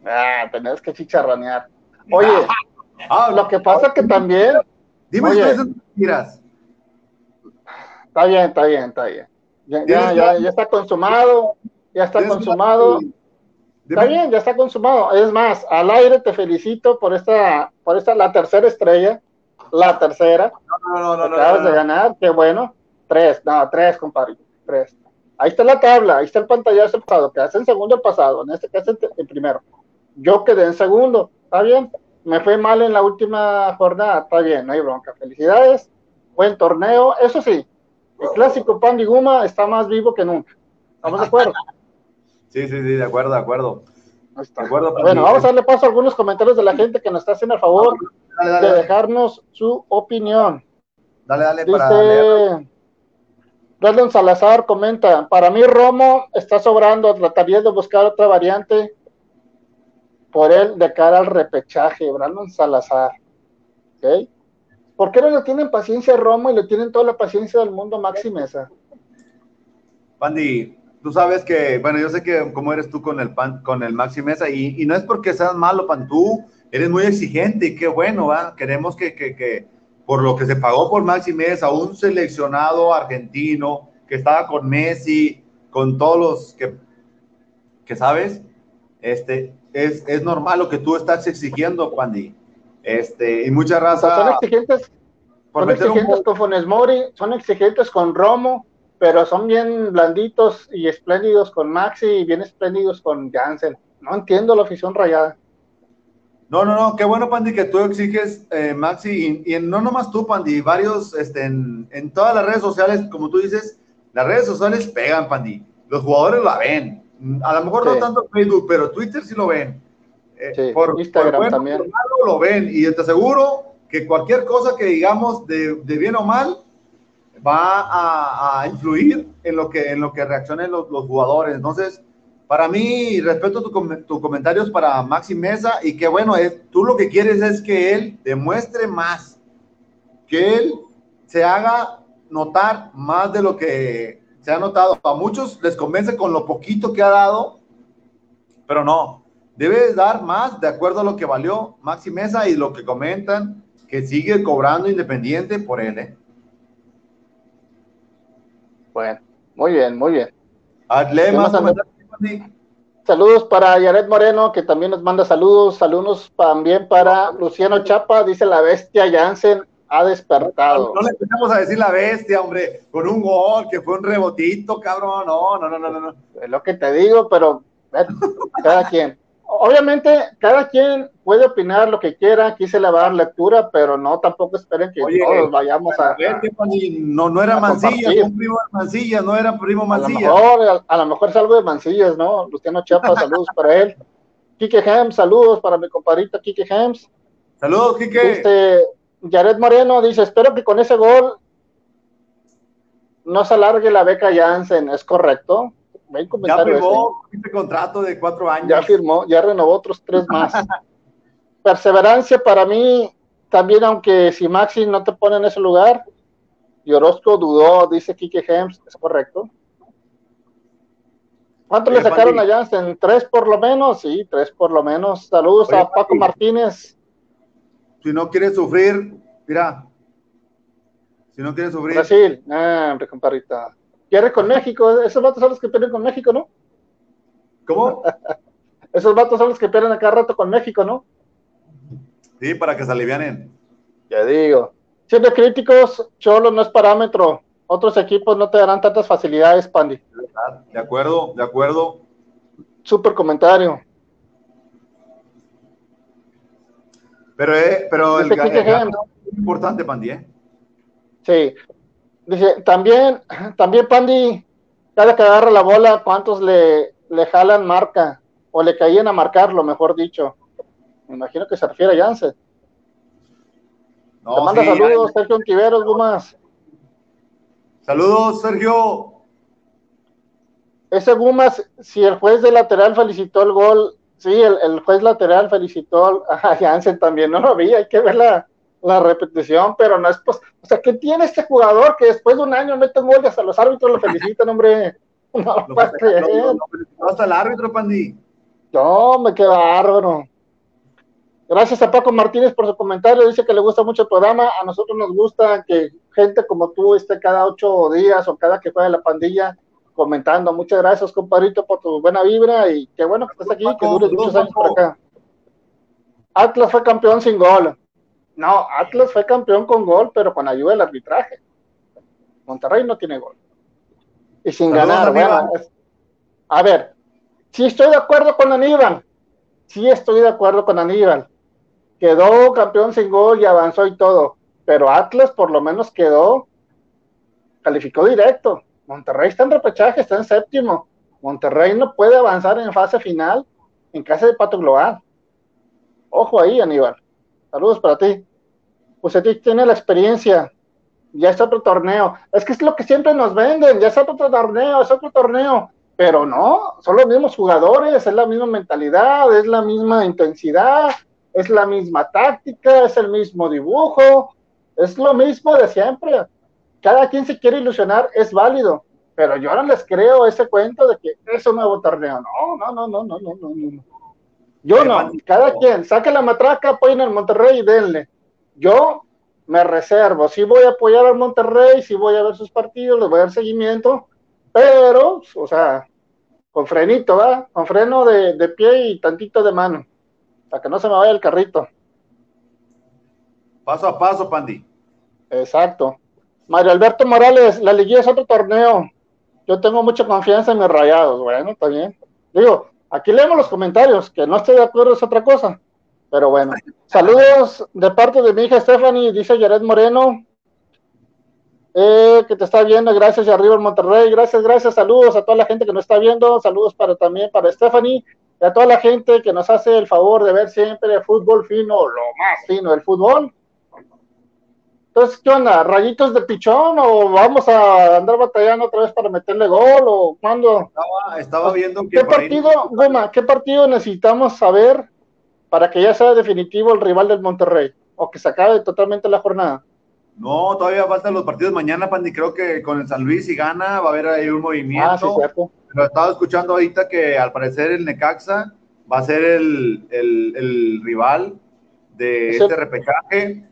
B: Ah, tenés que chicharronear. Oye, ah, lo que pasa que también.
C: Dime oye, esas mentiras.
B: Está bien, está bien, está bien. Ya, ya, ya, ya está consumado, ya está consumado. Está bien, ya está consumado. Es más, al aire te felicito por esta, por esta, la tercera estrella, la tercera.
C: No, no, no, no.
B: Acabas de ganar, qué bueno. Tres, no, tres, compadre, tres. Ahí está la tabla, ahí está el pantallazo pasado, quedaste en segundo el pasado, en este caso en primero. Yo quedé en segundo, está bien. Me fue mal en la última jornada, está bien, no hay bronca. Felicidades, buen torneo. Eso sí, el clásico Pan Guma está más vivo que nunca. ¿Estamos de acuerdo?
C: Sí, sí, sí, de acuerdo, de acuerdo.
B: De acuerdo bueno, vamos a darle paso a algunos comentarios de la gente que nos está haciendo el favor dale, dale, de dejarnos su opinión.
C: Dale, dale,
B: Dice,
C: para leer.
B: Brandon Salazar comenta, para mí Romo está sobrando, trataría de buscar otra variante por él de cara al repechaje, Brandon Salazar. ¿Ok? ¿Por qué no le tienen paciencia a Romo y le tienen toda la paciencia del mundo Maxi Mesa?
C: Pandi, tú sabes que, bueno, yo sé que cómo eres tú con el pan, con el Maxi Mesa, y, y no es porque seas malo, pan, tú eres muy exigente y qué bueno, ¿va? Queremos que, que, que por lo que se pagó por Maxi Mesa, un seleccionado argentino que estaba con Messi, con todos los que, que sabes, este, es, es normal lo que tú estás exigiendo, Pandy. Este, y mucha raza.
B: Son exigentes, son exigentes con Funes Mori, son exigentes con Romo, pero son bien blanditos y espléndidos con Maxi y bien espléndidos con Jansen. No entiendo la afición rayada.
C: No, no, no, qué bueno, Pandy, que tú exiges, eh, Maxi, y, no nomás tú, Pandy, varios, este, en, en, todas las redes sociales, como tú dices, las redes sociales pegan, Pandy. Los jugadores la ven. A lo mejor no tanto Facebook, pero Twitter sí lo ven.
B: Eh, por Instagram también.
C: lo ven, y te aseguro que cualquier cosa que digamos de, de bien o mal, va a, influir en lo que, en lo que reaccionen los, los jugadores. Entonces, para mí, respeto tus tu comentarios para Maxi Mesa y que bueno, es, tú lo que quieres es que él demuestre más, que él se haga notar más de lo que se ha notado. A muchos les convence con lo poquito que ha dado, pero no, debe dar más de acuerdo a lo que valió Maxi Mesa y lo que comentan, que sigue cobrando independiente por él. ¿eh?
B: Bueno, muy bien, muy bien.
C: Saludos
B: para Yaret Moreno, que también nos manda saludos. Saludos también para Luciano Chapa, dice la bestia Jansen ha despertado.
C: No, le empezamos a decir la bestia, hombre, con un gol, que fue un rebotito, cabrón. No, no, no, no, no.
B: Es lo que te digo, pero cada quien obviamente cada quien puede opinar lo que quiera, quise le va a dar lectura, pero no tampoco esperen que todos vayamos a,
C: no, no era Mancilla, fue un primo de Mancilla, no era primo Mancilla.
B: A lo mejor, es algo de Mancillas, ¿no? Luciano Chapa, saludos para él. Quique Hems, saludos para mi compadrito Quique Hems.
C: Saludos, Quique.
B: Este, Jared Moreno dice, espero que con ese gol no se alargue la beca Jansen, ¿es correcto?
C: Ya firmó este contrato de cuatro años.
B: Ya firmó, ya renovó otros tres más. Perseverancia para mí, también aunque si Maxi no te pone en ese lugar, y Orozco dudó, dice Kike Hems, es correcto. ¿Cuánto le sacaron a Jansen? ¿Tres por lo menos? Sí, tres por lo menos. Saludos a Paco Martínez.
C: Si no quiere sufrir, mira. Si no quiere sufrir.
B: Brasil, ah, comparita. Quiere con México. Esos vatos son los que pierden con México, ¿no?
C: ¿Cómo?
B: Esos vatos son los que pierden acá rato con México, ¿no?
C: Sí, para que se alivianen.
B: Ya digo. Siendo críticos, Cholo no es parámetro. Otros equipos no te darán tantas facilidades, Pandi.
C: De acuerdo, de acuerdo.
B: Súper comentario.
C: Pero, eh, pero el, es importante, Pandi, ¿eh?
B: Sí, Dice, también, también Pandi, cada que agarra la bola, ¿cuántos le, le jalan marca? O le caían a marcarlo, mejor dicho. Me imagino que se refiere a Janssen. Te manda saludos, Sergio Antiveros, Gumas.
C: Saludos, Sergio.
B: Ese Gumas, si el juez de lateral felicitó el gol, sí, el, el juez lateral felicitó a Janssen también, no lo vi, hay que verla la repetición, pero no es pues, o sea, ¿qué tiene este jugador que después de un año mete un gol y hasta los árbitros lo felicitan, hombre? No lo creer.
C: hasta el árbitro, Pandi.
B: No, me queda bárbaro. Gracias a Paco Martínez por su comentario. Dice que le gusta mucho el programa. A nosotros nos gusta que gente como tú esté cada ocho días o cada que juegue la pandilla comentando. Muchas gracias, compadrito, por tu buena vibra y qué bueno que estés aquí, que dures muchos años por acá. Atlas fue campeón sin gol. No, Atlas fue campeón con gol, pero con ayuda del arbitraje. Monterrey no tiene gol. Y sin ganar, bueno. a ver, sí estoy de acuerdo con Aníbal. Sí estoy de acuerdo con Aníbal. Quedó campeón sin gol y avanzó y todo. Pero Atlas por lo menos quedó, calificó directo. Monterrey está en repechaje, está en séptimo. Monterrey no puede avanzar en fase final en casa de Pato Global. Ojo ahí, Aníbal. Saludos para ti. Pues a ti tiene la experiencia. Ya es otro torneo. Es que es lo que siempre nos venden. Ya es otro torneo, es otro torneo. Pero no, son los mismos jugadores, es la misma mentalidad, es la misma intensidad, es la misma táctica, es el mismo dibujo, es lo mismo de siempre. Cada quien se quiere ilusionar, es válido, pero yo no les creo ese cuento de que es un nuevo torneo. No, no, no, no, no, no, no. no. Yo no, cada quien, saque la matraca, apoyen al Monterrey y denle. Yo me reservo, sí voy a apoyar al Monterrey, sí voy a ver sus partidos, les voy a dar seguimiento, pero, o sea, con frenito, ¿va? Con freno de, de pie y tantito de mano, para que no se me vaya el carrito.
C: Paso a paso, Pandi.
B: Exacto. Mario Alberto Morales, la liguilla es otro torneo. Yo tengo mucha confianza en mis rayados. Bueno, está bien. Digo, aquí leemos los comentarios, que no estoy de acuerdo es otra cosa. Pero bueno, saludos de parte de mi hija Stephanie, dice Jared Moreno, eh, que te está viendo, gracias y arriba el Monterrey, gracias, gracias, saludos a toda la gente que nos está viendo, saludos para también para Stephanie y a toda la gente que nos hace el favor de ver siempre el fútbol fino, lo más fino del fútbol. Entonces, ¿qué onda? ¿Rayitos de pichón o vamos a andar batallando otra vez para meterle gol o cuándo?
C: Estaba, viendo
B: que... ¿Qué partido, Goma, qué partido necesitamos saber para que ya sea definitivo el rival del Monterrey o que se acabe totalmente la jornada?
C: No, todavía faltan los partidos mañana, Pandi. Creo que con el San Luis, si gana, va a haber ahí un movimiento. Ah, sí, cierto. Pero estaba escuchando ahorita que al parecer el Necaxa va a ser el, el, rival de este repechaje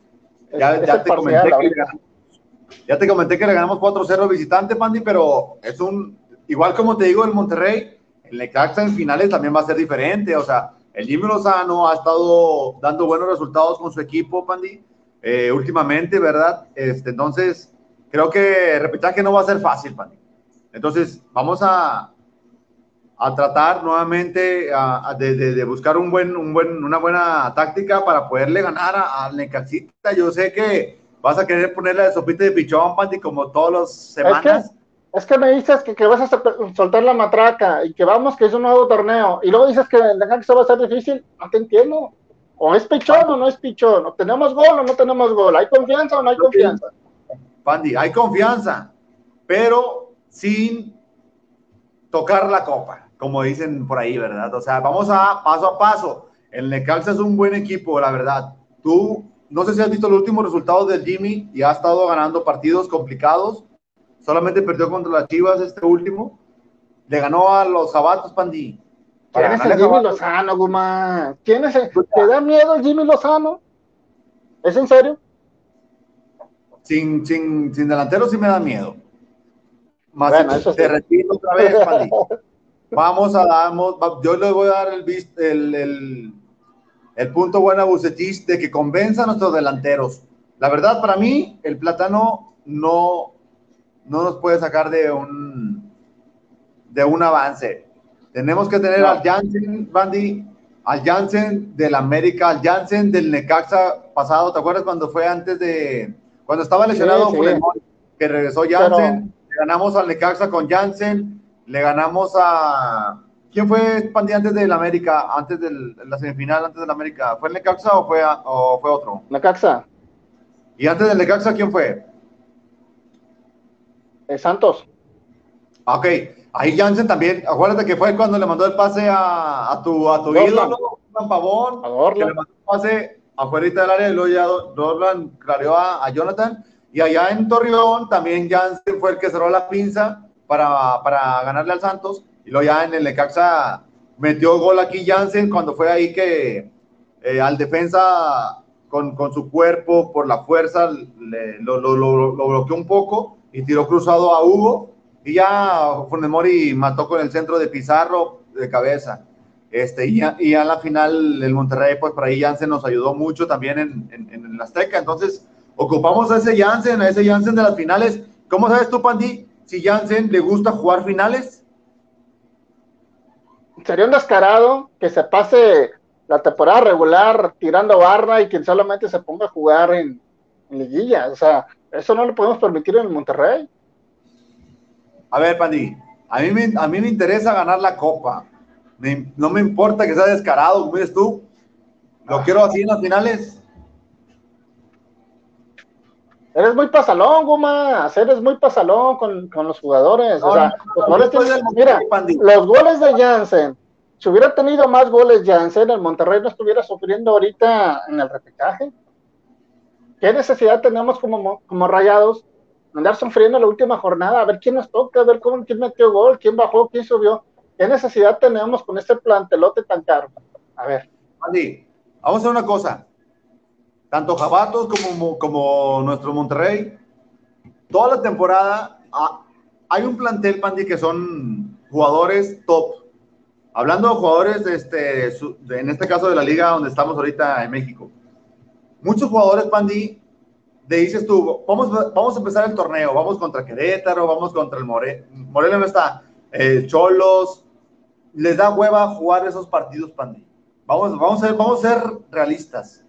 C: ya, te comenté que le ganamos, ya te comenté que le ganamos 4-0 visitante, Pandi, pero es un, igual como te digo, el Monterrey, el Necaxa en finales también va a ser diferente, o sea, el Jimmy Lozano ha estado dando buenos resultados con su equipo, Pandi, eh, últimamente, ¿verdad? Este, entonces, creo que el que no va a ser fácil, Pandi. Entonces, vamos a, a tratar nuevamente de, buscar un buen, un buen, una buena táctica para poderle ganar al Necaxita. Yo sé que vas a querer ponerle de sopita de pichón, Pandi, como todas las semanas.
B: Es que, me dices que, que, vas a soltar la matraca y que vamos, que es un nuevo torneo, y luego dices que Necaxa va a ser difícil. No te entiendo. O es pichón o no es pichón. O tenemos gol o no tenemos gol. ¿Hay confianza o no hay confianza?
C: Pandi, hay confianza, pero sin tocar la copa como dicen por ahí, ¿verdad? O sea, vamos a paso a paso. El Necaxa es un buen equipo, la verdad. Tú, no sé si has visto los últimos resultados del Jimmy y ha estado ganando partidos complicados. Solamente perdió contra las Chivas este último. Le ganó a los Jabatos, Pandi.
B: ¿Quién es el Jimmy Lozano, Guma? ¿Quién es el... ¿Te da miedo el Jimmy Lozano? ¿Es en serio?
C: Sin, sin, sin delantero sí me da miedo. Más bueno, te repito otra vez. Vamos a dar, yo le voy a dar el, el, el, punto bueno a Bucetich de que convenza a nuestros delanteros. La verdad, para mí, el plátano no, no nos puede sacar de un, de un avance. Tenemos que tener al Jansen, Bandy, al Jansen del América, al Jansen del Necaxa pasado. ¿Te acuerdas cuando fue antes de, cuando estaba lesionado, que regresó Jansen? Ganamos al Necaxa con Jansen le ganamos a. ¿Quién fue Pandi antes del América? Antes de la semifinal, antes del América. ¿Fue el Necaxa o fue, o fue otro?
B: Necaxa.
C: ¿Y antes del Necaxa quién fue?
B: Eh, Santos.
C: Ok, ahí Jansen también. Acuérdate que fue cuando le mandó el pase a, a tu, a tu ídolo, Pavón, que le mandó el pase afuera del área y luego ya Dorlan clareó a, a Jonathan. Y allá en Torreón también Jansen fue el que cerró la pinza para, para ganarle al Santos. Y luego ya en el Necaxa metió gol aquí Jansen cuando fue ahí que eh, al defensa con, con, su cuerpo, por la fuerza, lo, lo, lo, bloqueó un poco y tiró cruzado a Hugo. Y ya Funes Mori mató con el centro de Pizarro de cabeza. Este, y, ya, en la final el Monterrey, pues por ahí Jansen nos ayudó mucho también en, en, en la Azteca. Entonces, ocupamos a ese Jansen, a ese Jansen de las finales. ¿Cómo sabes tú, Pandi, si Jansen le gusta jugar finales?
B: Sería un descarado que se pase la temporada regular tirando barra y que solamente se ponga a jugar en, liguilla. O sea, eso no lo podemos permitir en el Monterrey.
C: A ver, Pandi, a mí me, a mí me interesa ganar la copa. no me importa que sea descarado, como dices tú. Lo quiero así en las finales.
B: Eres muy pasalón, Guma. Eres muy pasalón con, los jugadores. o sea, los goles mira, los goles de Jansen. Si hubiera tenido más goles Jansen, el Monterrey no estuviera sufriendo ahorita en el repechaje. ¿Qué necesidad tenemos como, como rayados andar sufriendo la última jornada, a ver quién nos toca, a ver cómo, quién metió gol, quién bajó, quién subió. ¿Qué necesidad tenemos con este plantelote tan caro? A ver.
C: Andy, vamos a hacer una cosa. Tanto Jabatos como, nuestro Monterrey, toda la temporada ah, hay un plantel, Pandi, que son jugadores top. Hablando de jugadores, este, en este caso de la liga donde estamos ahorita en México. Muchos jugadores, Pandi, de dices tú, vamos, vamos a empezar el torneo, vamos contra Querétaro, vamos contra el More, Morelia no está, el Cholos, les da hueva jugar esos partidos, Pandi. Vamos, vamos, vamos a ser realistas.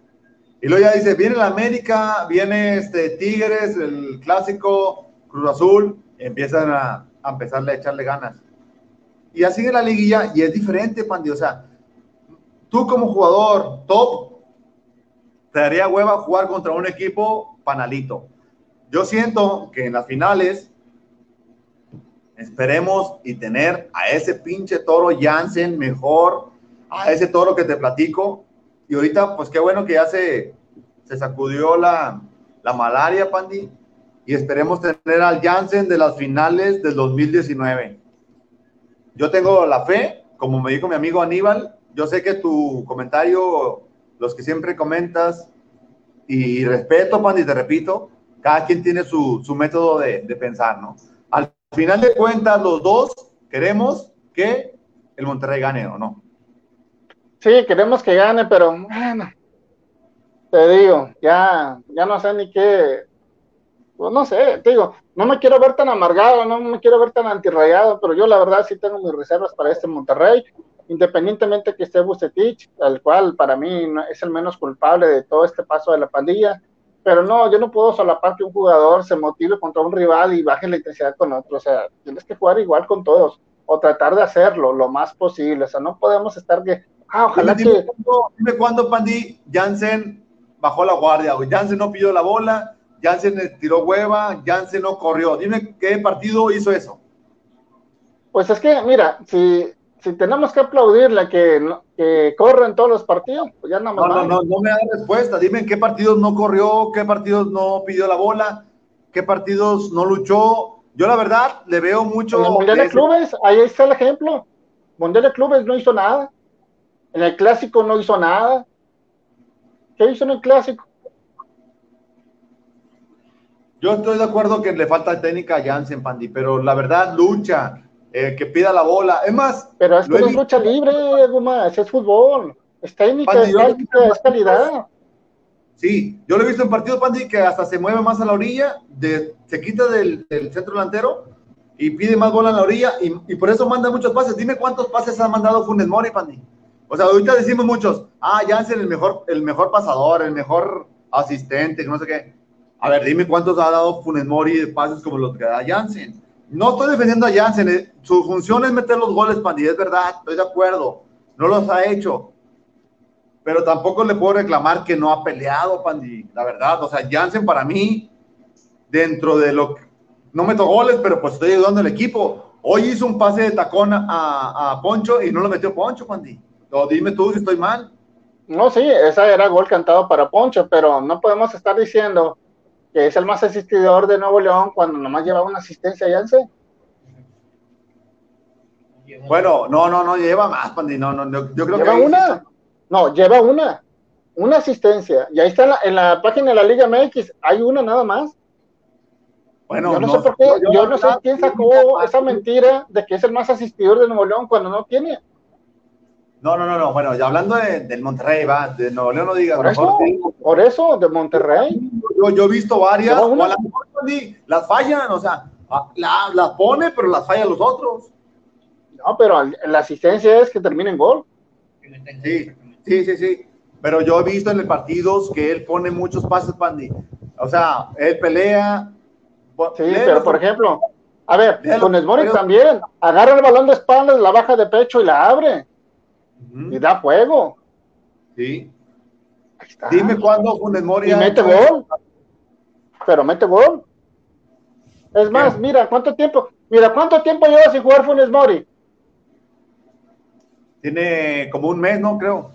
C: Y luego ya dice, viene la América, viene este Tigres, el clásico, Cruz Azul, empiezan a, a empezarle a echarle ganas. Y así en la liguilla, y es diferente, Pandi. O sea, tú como jugador top, te daría hueva jugar contra un equipo panalito. Yo siento que en las finales esperemos y tener a ese pinche toro Jansen mejor, a ese toro que te platico. Y ahorita, pues qué bueno que ya se, se sacudió la, la malaria, Pandi. Y esperemos tener al Jansen de las finales del 2019. Yo tengo la fe, como me dijo mi amigo Aníbal, yo sé que tu comentario, los que siempre comentas, y respeto, Pandi, te repito, cada quien tiene su, su método de, de pensar, ¿no? Al final de cuentas, los dos queremos que el Monterrey gane o no.
B: Sí, queremos que gane, pero bueno, te digo, ya, ya no sé ni qué, pues no sé, te digo, no me quiero ver tan amargado, no me quiero ver tan antirrayado, pero yo la verdad sí tengo mis reservas para este Monterrey, independientemente que esté Bucetich, al cual para mí es el menos culpable de todo este paso de la pandilla, pero no, yo no puedo solapar que un jugador se motive contra un rival y baje la intensidad con otro, o sea, tienes que jugar igual con todos, o tratar de hacerlo lo más posible, o sea, no podemos estar que, ah, ojalá
C: dime,
B: que...
C: Dime cuándo, Pandi, Jansen bajó la guardia, Jansen no pidió la bola, Jansen tiró hueva, Jansen no corrió, dime qué partido hizo eso.
B: Pues es que, mira, si, si tenemos que aplaudirle que, que corre en todos los partidos, pues ya nada más.
C: No, no, no, no me da respuesta. Dime en qué partidos no corrió, qué partidos no pidió la bola, qué partidos no luchó. Yo la verdad le veo mucho.
B: En el Mundial de Clubes, ahí está el ejemplo. Mundial de Clubes no hizo nada. En el Clásico no hizo nada. ¿Qué hizo en el Clásico?
C: Yo estoy de acuerdo que le falta técnica a Jansen, Pandi, pero la verdad lucha eh, que pida la bola. Es más,
B: pero es que no es lucha libre, Guma, es fútbol, es técnica, Pandi, es, calidad.
C: Sí, yo lo he visto en partidos, Pandi, que hasta se mueve más a la orilla, de, se quita del, del centro delantero y pide más bola en la orilla y, y, por eso manda muchos pases. Dime cuántos pases ha mandado Funes Mori, Pandi. O sea, ahorita decimos muchos, ah, Jansen el mejor, el mejor pasador, el mejor asistente, no sé qué. A ver, dime cuántos ha dado Funes Mori de pases como los que da Jansen. No estoy defendiendo a Jansen, eh, su función es meter los goles, Pandi, es verdad, estoy de acuerdo, no los ha hecho, pero tampoco le puedo reclamar que no ha peleado, Pandi, la verdad, o sea, Jansen para mí, dentro de lo que, no meto goles, pero pues estoy ayudando al equipo, hoy hizo un pase de tacón a, a Poncho y no lo metió Poncho, Pandi, o dime tú si estoy mal.
B: No, sí, esa era gol cantado para Poncho, pero no podemos estar diciendo que es el más asistidor de Nuevo León cuando nomás lleva una asistencia, Jansen.
C: Bueno, no, no, no, lleva más, Pandi, no, no, yo creo
B: ¿Lleva
C: que...
B: una? No, lleva una, una asistencia, y ahí está en la, en la, página de la Liga MX, hay una nada más.
C: Bueno,
B: yo no, no sé por qué, yo, yo no sé quién sacó esa mentira de que es el más asistidor de Nuevo León cuando no tiene.
C: No, no, no, no. Bueno, ya hablando de, del Monterrey, va, de Nuevo León no digas.
B: Por eso, por eso, de Monterrey.
C: Yo, yo he visto varias, o las, las fallan, o sea, las la pone, pero las fallan los otros.
B: No, pero la asistencia es que termine en gol.
C: Sí, sí, sí, sí. Pero yo he visto en el partidos que él pone muchos pases, Pandi. O sea, él pelea.
B: Sí, pero por ejemplo, a ver, con Esmori también, agarra el balón de espaldas, la baja de pecho y la abre. Uh -huh. Y da fuego.
C: Sí. Dime cuándo Funes Mori.
B: Y mete gol. Pero mete gol. Es más, mira, ¿cuánto tiempo? Mira, ¿cuánto tiempo lleva sin jugar Funes Mori?
C: Tiene como un mes, ¿no? Creo.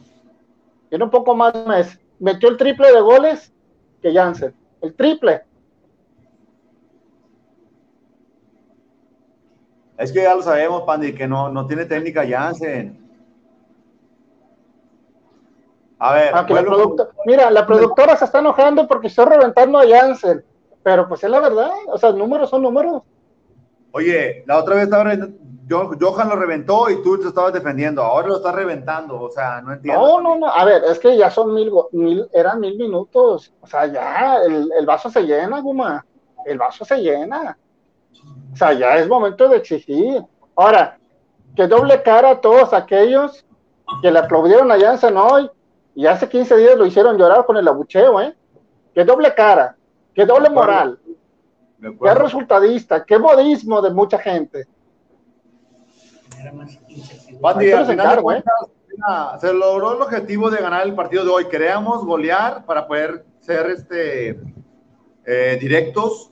B: Tiene un poco más de un mes. Metió el triple de goles que Jansen. El triple.
C: Es que ya lo sabemos, Pandi, que no, no tiene técnica Jansen.
B: A ver. Ah, mira, la productora se está enojando porque estoy reventando a Jansen. Pero pues es la verdad. O sea, números son números.
C: Oye, la otra vez estaba Johan lo reventó y tú te estabas defendiendo. Ahora lo estás reventando. O sea, no entiendo.
B: No, no, no. A ver, es que ya son mil, mil eran mil minutos. O sea, ya el, el vaso se llena, Guma. El vaso se llena. O sea, ya es momento de exigir. Ahora, que doble cara a todos aquellos que le aplaudieron a Janssen hoy y hace 15 días lo hicieron llorar con el abucheo, ¿eh? Que doble cara, que doble moral, qué resultadista, qué modismo de mucha gente.
C: ¿eh? se logró el objetivo de ganar el partido de hoy. Queríamos golear para poder ser este, eh, directos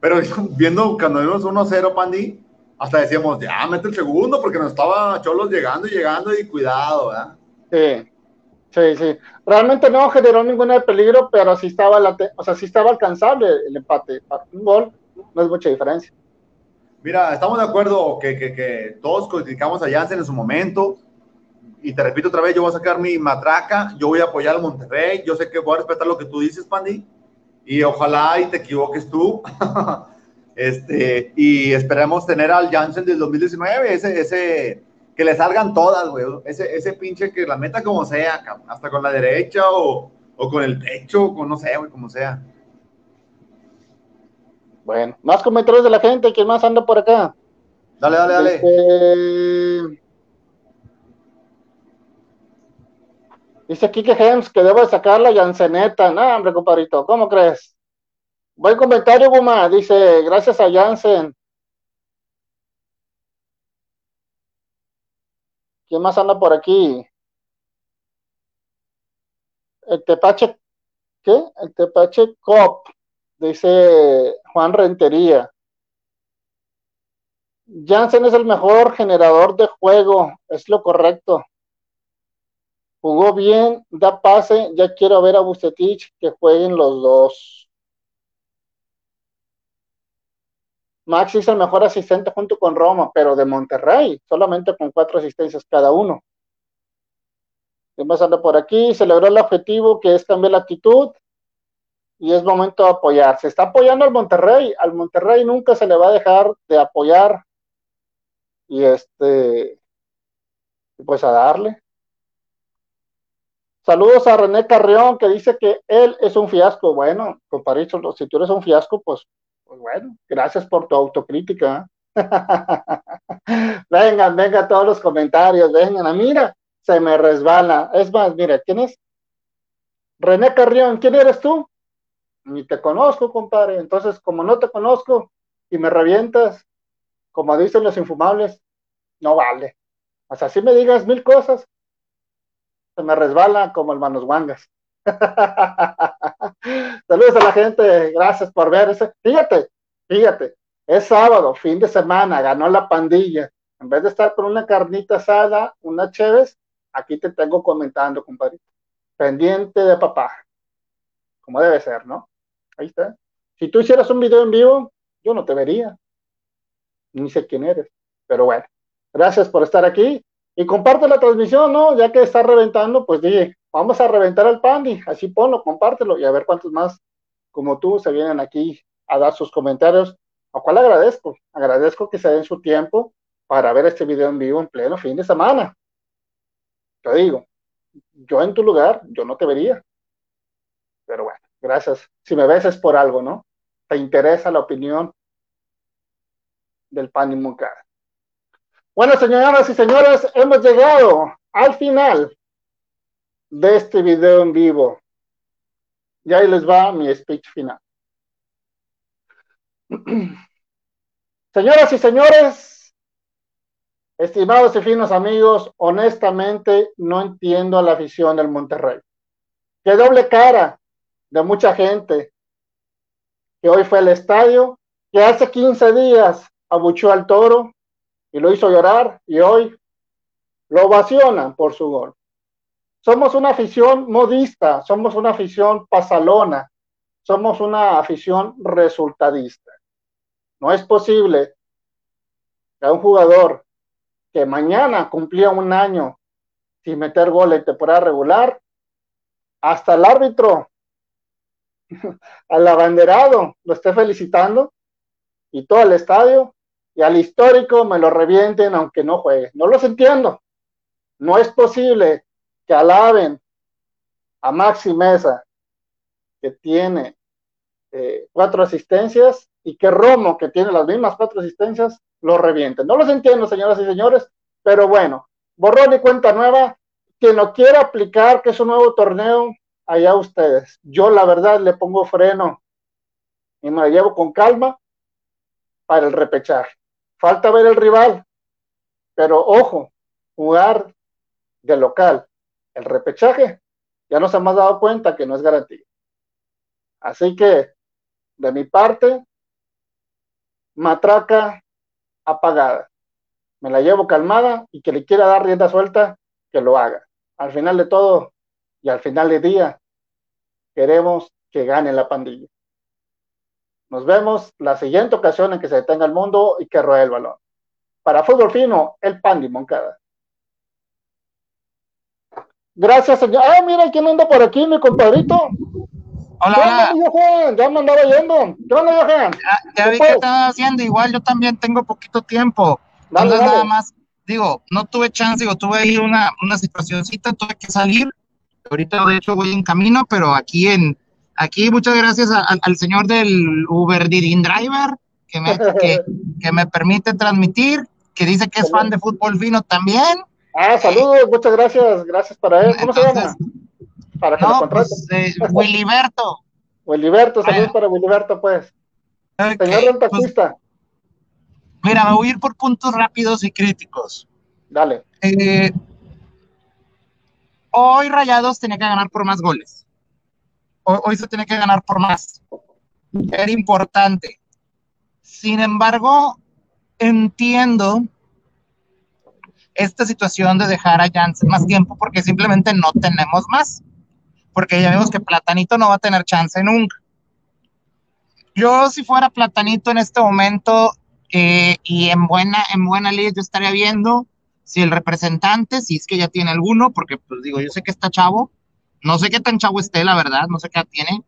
C: pero viendo cuando vimos 1-0, Pandi, hasta decíamos, ya, mete el segundo, porque nos estaba Cholos llegando y llegando y cuidado, ¿verdad?
B: Sí, sí, sí. Realmente no generó ningún peligro, pero sí estaba, la o sea, sí estaba alcanzable el empate. Un gol no es mucha diferencia.
C: Mira, estamos de acuerdo que, que, que todos criticamos a Janssen en su momento. Y te repito otra vez, yo voy a sacar mi matraca, yo voy a apoyar al Monterrey, yo sé que voy a respetar lo que tú dices, Pandi, y ojalá y te equivoques tú. este, y esperemos tener al Janssen del 2019, ese, ese, que le salgan todas, güey, ese, ese pinche que la meta como sea, hasta con la derecha o, o con el pecho, con no sé, güey, como sea.
B: Bueno, más comentarios de la gente, ¿quién más anda por acá?
C: Dale, dale, dale. Este...
B: Dice Kike Hems que debo sacar la Janseneta. No, hombre, compadrito, ¿cómo crees? Buen comentario, Guma. Dice, gracias a Jansen. ¿Quién más anda por aquí? El Tepache, ¿qué? El Tepache Cop, dice Juan Rentería. Jansen es el mejor generador de juego, es lo correcto jugó bien, da pase, ya quiero ver a Bucetich que jueguen los dos. Max es el mejor asistente junto con Roma, pero de Monterrey, solamente con cuatro asistencias cada uno. Empezando por aquí, se logró el objetivo que es cambiar la actitud y es momento de apoyar. Se está apoyando al Monterrey, al Monterrey nunca se le va a dejar de apoyar y este, pues a darle. Saludos a René Carrión que dice que él es un fiasco. Bueno, compadrito, si tú eres un fiasco, pues, pues bueno, gracias por tu autocrítica. vengan, vengan todos los comentarios, vengan. Ah, mira, se me resbala. Es más, mira, ¿quién es? René Carrión, ¿quién eres tú? Ni te conozco, compadre. Entonces, como no te conozco y me revientas, como dicen los infumables, no vale. O sea, si me digas mil cosas, se me resbala como el manos guangas. Saludos a la gente, gracias por ver. Ese. Fíjate, fíjate, es sábado, fin de semana, ganó la pandilla. En vez de estar con una carnita asada, una chévez, aquí te tengo comentando, compadre. Pendiente de papá. Como debe ser, ¿no? Ahí está. Si tú hicieras un video en vivo, yo no te vería. Ni sé quién eres. Pero bueno, gracias por estar aquí. Y comparte la transmisión, ¿no? Ya que está reventando, pues dije, vamos a reventar al Pandi, así ponlo, compártelo y a ver cuántos más como tú se vienen aquí a dar sus comentarios, a cual agradezco, agradezco que se den su tiempo para ver este video en vivo en pleno fin de semana. Te digo, yo en tu lugar, yo no te vería. Pero bueno, gracias. Si me ves es por algo, ¿no? Te interesa la opinión del Pandi Muncar. Bueno, señoras y señores, hemos llegado al final de este video en vivo. Y ahí les va mi speech final. Señoras y señores, estimados y finos amigos, honestamente no entiendo a la afición del Monterrey. Qué doble cara de mucha gente que hoy fue al estadio, que hace 15 días abuchó al toro, y lo hizo llorar y hoy lo ovacionan por su gol. Somos una afición modista, somos una afición pasalona, somos una afición resultadista. No es posible a un jugador que mañana cumplía un año sin meter gol en temporada regular, hasta el árbitro, al abanderado, lo esté felicitando y todo el estadio, y al histórico me lo revienten aunque no juegue. No los entiendo. No es posible que alaben a Maxi Mesa, que tiene eh, cuatro asistencias, y que Romo, que tiene las mismas cuatro asistencias, lo revienten. No los entiendo, señoras y señores, pero bueno, borrón y cuenta nueva. Quien lo quiera aplicar, que es un nuevo torneo, allá ustedes. Yo, la verdad, le pongo freno y me la llevo con calma para el repechar. Falta ver el rival, pero ojo, jugar de local, el repechaje, ya nos hemos dado cuenta que no es garantía. Así que, de mi parte, matraca apagada. Me la llevo calmada y que le quiera dar rienda suelta, que lo haga. Al final de todo y al final del día, queremos que gane la pandilla. Nos vemos la siguiente ocasión en que se detenga el mundo y que ruede el balón. Para Fútbol Fino, el Pandi Moncada. Gracias, señor. Ah, mira quién anda por aquí, mi compadrito.
D: Hola,
B: hola. Ya me andaba yendo. ¿Qué onda, Johan?
D: Ya, vi que estaba haciendo. Igual yo también tengo poquito tiempo. Entonces, nada más, digo, no tuve chance, digo, tuve ahí una, una situacióncita, tuve que salir. Ahorita, de hecho, voy en camino, pero aquí en, aquí muchas gracias al señor del Uber Dirin Driver, que me, que, que me permite transmitir, que dice que es fan de fútbol fino también.
B: Ah, saludos, muchas gracias, gracias para él. ¿Cómo se llama?
D: Para que no, pues, eh,
B: saludos para Willyberto, pues. Señor pues,
D: mira, me voy a ir por puntos rápidos y críticos.
B: Dale.
D: Eh, hoy Rayados tenía que ganar por más goles. Hoy, hoy se tiene que ganar por más. Era importante. Sin embargo, entiendo esta situación de dejar a Janssen más tiempo porque simplemente no tenemos más porque ya vemos que Platanito no va a tener chance nunca. Yo si fuera Platanito en este momento eh, y en buena, en buena ley yo estaría viendo si el representante, si es que ya tiene alguno, porque pues digo, yo sé que está chavo, no sé qué tan chavo esté, la verdad, no sé qué tiene,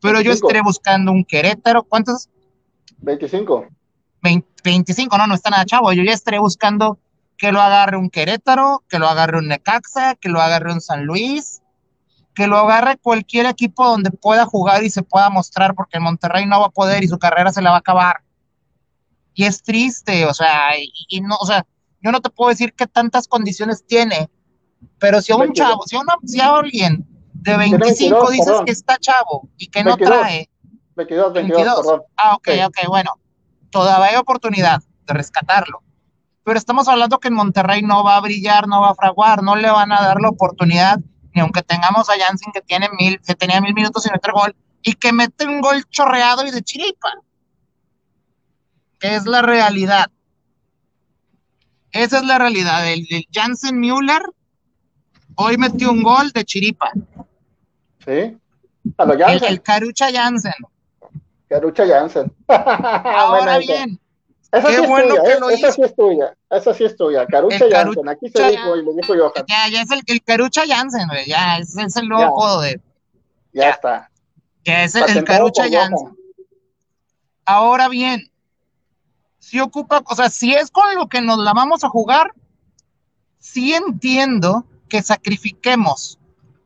D: pero yo estaré buscando un Querétaro, ¿cuántos?
B: 25.
D: 25, no, no está nada chavo, yo ya estaré buscando que lo agarre un Querétaro, que lo agarre un Necaxa, que lo agarre un San Luis, que lo agarre cualquier equipo donde pueda jugar y se pueda mostrar, porque el Monterrey no va a poder y su carrera se la va a acabar. Y es triste, o sea, y, no, o sea, yo no te puedo decir qué tantas condiciones tiene, pero si a un chavo, si a, una, si a alguien de 25 dices que está chavo y que no trae
B: 22, 22,
D: Ah, ok, ok, bueno, todavía hay oportunidad de rescatarlo. Pero estamos hablando que en Monterrey no va a brillar, no va a fraguar, no le van a dar la oportunidad ni aunque tengamos a Jansen que tiene mil, que tenía mil minutos sin meter gol, y que mete un gol chorreado y de chiripa. Que es la realidad. Esa es la realidad. El, Jansen Müller hoy metió un gol de chiripa.
B: Sí.
D: A lo El, el Carucha Jansen.
B: Carucha Jansen.
D: Ahora bien,
B: esa sí bueno es tuya, esa sí es tuya, esa sí es tuya, Carucha Jansen, aquí se dijo y lo dijo Johan.
D: Ya, ya es el, el Carucha Jansen, ya, es, es el nuevo apodo de...
B: Ya, está.
D: Ya es el, Carucha Jansen. Ahora bien, si ocupa, o sea, si es con lo que nos la vamos a jugar, sí entiendo que sacrifiquemos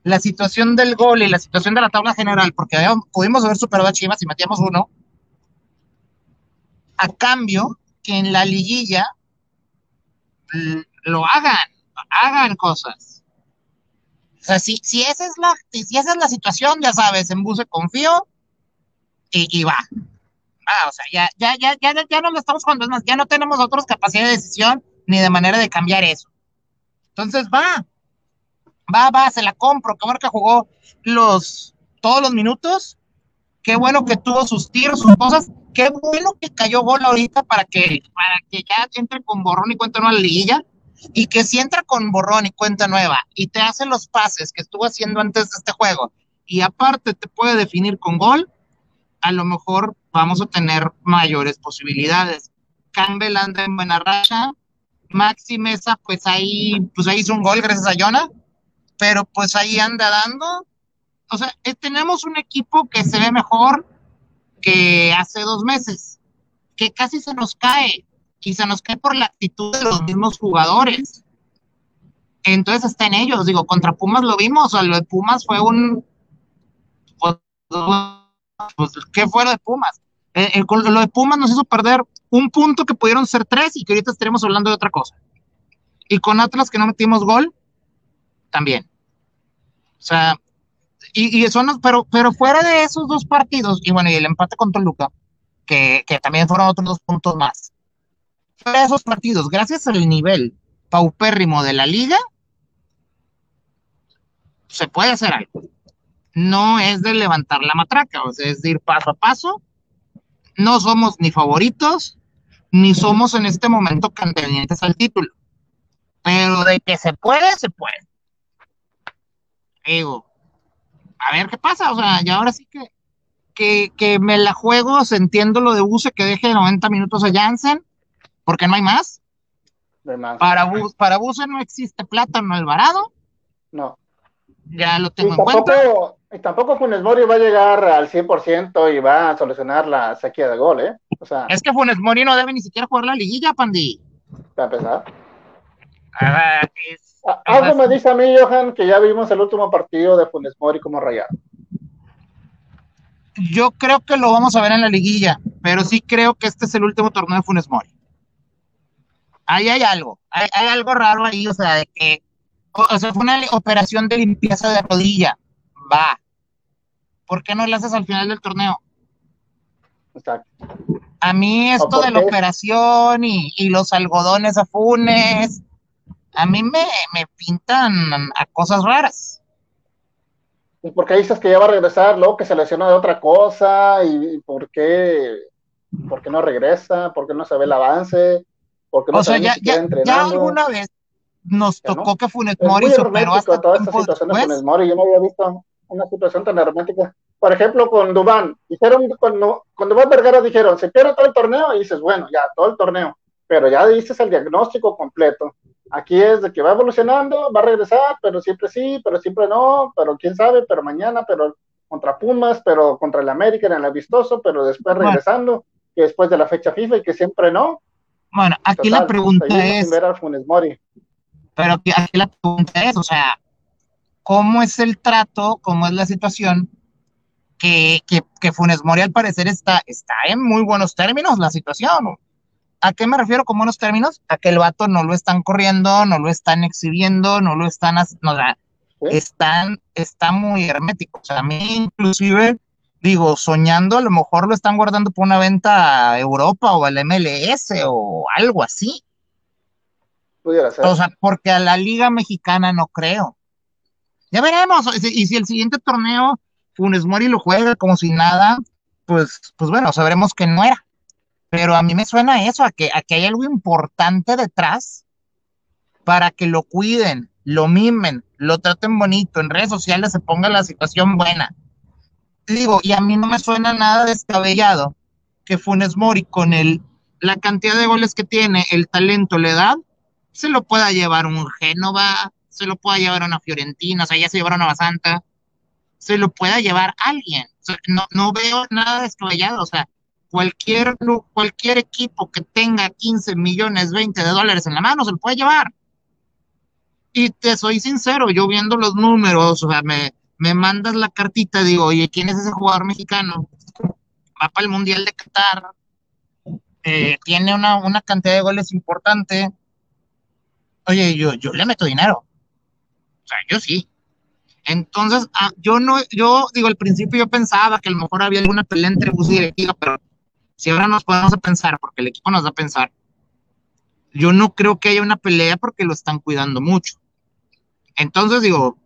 D: la situación del gol y la situación de la tabla general, porque pudimos haber superado a Chivas y metíamos uno, a cambio que en la liguilla lo hagan, hagan cosas. O sea, si, si, esa es la, si esa es la situación, ya sabes, en Buse confío y, va. Ah, o sea, ya, ya, ya, ya, ya no lo estamos jugando, más, ya no tenemos otros capacidad de decisión ni de manera de cambiar eso. Entonces va, va, va, se la compro. Qué bueno que jugó los, todos los minutos. Qué bueno que tuvo sus tiros, sus cosas qué bueno que cayó gol ahorita para que, para que ya entre con borrón y cuenta nueva la liguilla. Y que si entra con borrón y cuenta nueva y te hace los pases que estuvo haciendo antes de este juego y aparte te puede definir con gol, a lo mejor vamos a tener mayores posibilidades. Campbell anda en buena racha, Maxi Mesa, pues ahí, pues ahí hizo un gol gracias a Jonah, pero pues ahí anda dando. O sea, eh, tenemos un equipo que se ve mejor que hace dos meses, que casi se nos cae, y se nos cae por la actitud de los mismos jugadores. Entonces está en ellos, digo, contra Pumas lo vimos, o lo de Pumas fue un... Pues, pues, ¿Qué fue lo de Pumas? Eh, eh, lo de Pumas nos hizo perder un punto que pudieron ser tres y que ahorita estaremos hablando de otra cosa. Y con Atlas que no metimos gol, también. O sea, y, y pero, pero fuera de esos dos partidos, y bueno, y el empate con Toluca, que, que también fueron otros dos puntos más. Fuera de esos partidos, gracias al nivel paupérrimo de la liga, se puede hacer algo. No es de levantar la matraca, o sea, es de ir paso a paso. No somos ni favoritos, ni somos en este momento candidatos al título. Pero de que se puede, se puede. Digo, a ver qué pasa, o sea, y ahora sí que, que, que me la juego, entiendo lo de Buse que deje 90 minutos a Jansen, porque no hay más. Para, Bu para Buse no existe plátano Alvarado.
B: No.
D: Ya lo tengo
B: y
D: en cuenta.
B: Y tampoco Funes Mori va a llegar al 100% y va a solucionar la sequía de gol, ¿eh? O sea,
D: Es que Funes Mori no debe ni siquiera jugar la liguilla, Pandi.
B: para empezar.
D: Ah, es-
B: Algo me dice a mí, Johan, que ya vimos el último partido de Funes Mori como rayado.
D: Yo creo que lo vamos a ver en la liguilla, pero sí creo que este es el último torneo de Funes Mori. Ahí hay algo, hay, hay algo raro ahí, o sea, de que, o, sea, fue una operación de limpieza de rodilla, va. ¿Por qué no la haces al final del torneo?
B: Exacto.
D: A mí esto de la operación y, y los algodones a Funes, a mí me, me pintan a cosas raras.
B: ¿Y por qué dices que ya va a regresar? Luego que se lesionó de otra cosa. ¿Y, por qué? ¿Por qué no regresa? ¿Por qué no se ve el avance? ¿Por qué no
D: O
B: se
D: sea, ya, ya, alguna vez nos
B: no.
D: tocó que Funes
B: Es
D: Mori
B: muy
D: superó hasta
B: toda esta situación de
D: después.
B: Funes Mori. Yo no había visto una situación tan hermética. Por ejemplo, con Dubán. Dijeron, cuando, con Dubán Vergara dijeron, se pierde todo el torneo. Y dices, bueno, ya, todo el torneo. Pero ya dices el diagnóstico completo. Aquí es de que va evolucionando, va a regresar, pero siempre sí, pero siempre no, pero quién sabe, pero mañana, pero contra Pumas, pero contra el América en el amistoso, pero después regresando, que después de la fecha FIFA y que siempre no.
D: Bueno, aquí
B: Total,
D: la pregunta es,
B: ver al Funes Mori.
D: pero aquí, aquí la pregunta es, o sea, ¿cómo es el trato, cómo es la situación que, que, que Funes Mori al parecer está, está en muy buenos términos la situación? ¿A qué me refiero con buenos términos? A que el vato no lo están corriendo, no lo están exhibiendo, no lo están, hac- no, o sea,
B: ¿sí?
D: están, está muy hermético. O sea, a mí inclusive, digo, soñando, a lo mejor lo están guardando por una venta a Europa o al MLS o algo así.
B: Pudiera ser.
D: O sea, porque a la Liga Mexicana no creo. Ya veremos. Y si el siguiente torneo Funes Mori lo juega como si nada, pues, pues bueno, sabremos que no era. Pero a mí me suena eso, a que, a que hay algo importante detrás para que lo cuiden, lo mimen, lo traten bonito, en redes sociales se ponga la situación buena. Digo, y a mí no me suena nada descabellado que Funes Mori con el, la cantidad de goles que tiene, el talento, la edad, se lo pueda llevar un Génova, se lo pueda llevar una Fiorentina, o sea, ya se llevaron a Basanta, se lo pueda llevar alguien. No, no veo nada descabellado, o sea, cualquier, cualquier equipo que tenga 15 millones, 20 de dólares en la mano se lo puede llevar. Y te soy sincero, yo viendo los números, o sea, me, me mandas la cartita, digo, oye, ¿quién es ese jugador mexicano? Va para el Mundial de Qatar, eh, tiene una, una cantidad de goles importante. Oye, yo, yo le meto dinero. O sea, yo sí. Entonces, ah, yo no, yo digo, al principio yo pensaba que a lo mejor había alguna pelea entre bus y directiva, pero si ahora nos podemos pensar, porque el equipo nos da a pensar, yo no creo que haya una pelea porque lo están cuidando mucho. Entonces, digo,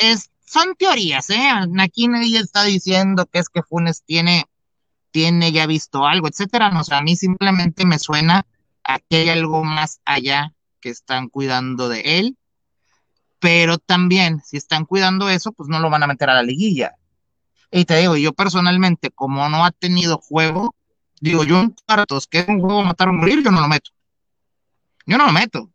D: es, son teorías, ¿eh? Aquí nadie está diciendo que es que Funes tiene, tiene ya visto algo, etcétera. No, o sea, a mí simplemente me suena a que hay algo más allá que están cuidando de él pero también si están cuidando eso, pues no lo van a meter a la liguilla. Y te digo, yo personalmente, como no ha tenido juego, Digo, yo en cuartos, que es un juego matar o morir, yo no lo meto. Yo no lo meto.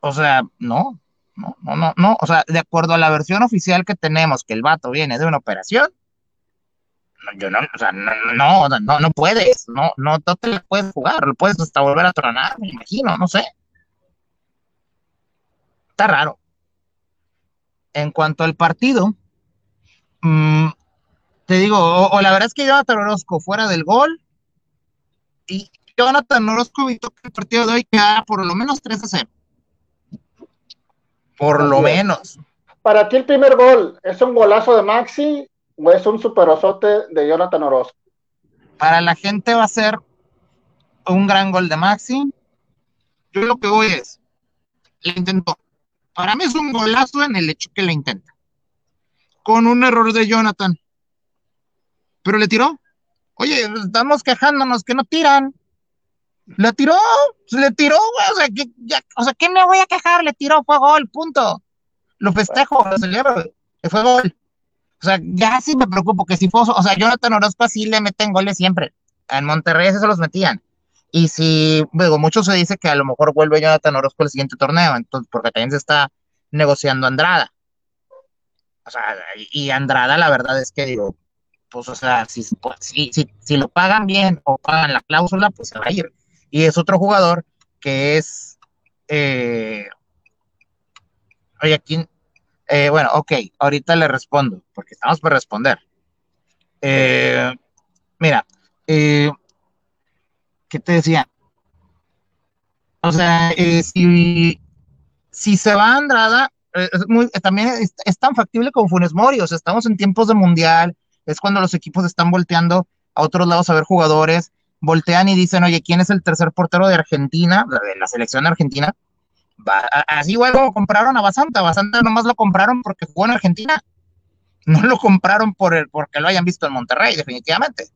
D: O sea, no, no, no, no, no. O sea, de acuerdo a la versión oficial que tenemos, que el vato viene de una operación, yo no, o sea, no, no, no, no puedes, no, no, no te la puedes jugar, lo puedes hasta volver a tronar, me imagino, no sé. Está raro. En cuanto al partido, mmm, te digo, o, la verdad es que Jonathan Orozco fuera del gol y Jonathan Orozco evitó que el partido de hoy quedara por lo menos 3 a 0. Por lo menos.
B: Para ti el primer gol, ¿es un golazo de Maxi o es un superosote de Jonathan Orozco?
D: Para la gente va a ser un gran gol de Maxi. Yo lo que voy es, le intentó. Para mí es un golazo en el hecho que le intenta. Con un error de Jonathan pero le tiró. Oye, estamos quejándonos que no tiran. Le tiró, le tiró, güey. O sea, o sea, ¿qué me voy a quejar? Le tiró, fue gol, punto. Lo festejo, lo celebro, fue gol. O sea, ya sí me preocupo que si fue, o sea, Jonathan Orozco sí le meten goles siempre. En Monterrey se los metían. Y si, luego, mucho se dice que a lo mejor vuelve Jonathan Orozco el siguiente torneo, entonces, porque también se está negociando Andrada. O sea, y Andrada, la verdad es que digo, pues, o sea, si, si, si, lo pagan bien o pagan la cláusula, pues se va a ir. Y es otro jugador que es, eh, oye, aquí, eh, bueno, ok, ahorita le respondo, porque estamos por responder. Eh, mira, ¿qué te decía? O sea, si, si se va a Andrada, también es, es, tan factible como Funes Mori, o sea, estamos en tiempos de mundial, es cuando los equipos están volteando a otros lados a ver jugadores, voltean y dicen, oye, ¿quién es el tercer portero de Argentina, de la selección argentina? así igual compraron a Basanta, Basanta nomás lo compraron porque jugó en Argentina, no lo compraron por el, porque lo hayan visto en Monterrey, definitivamente.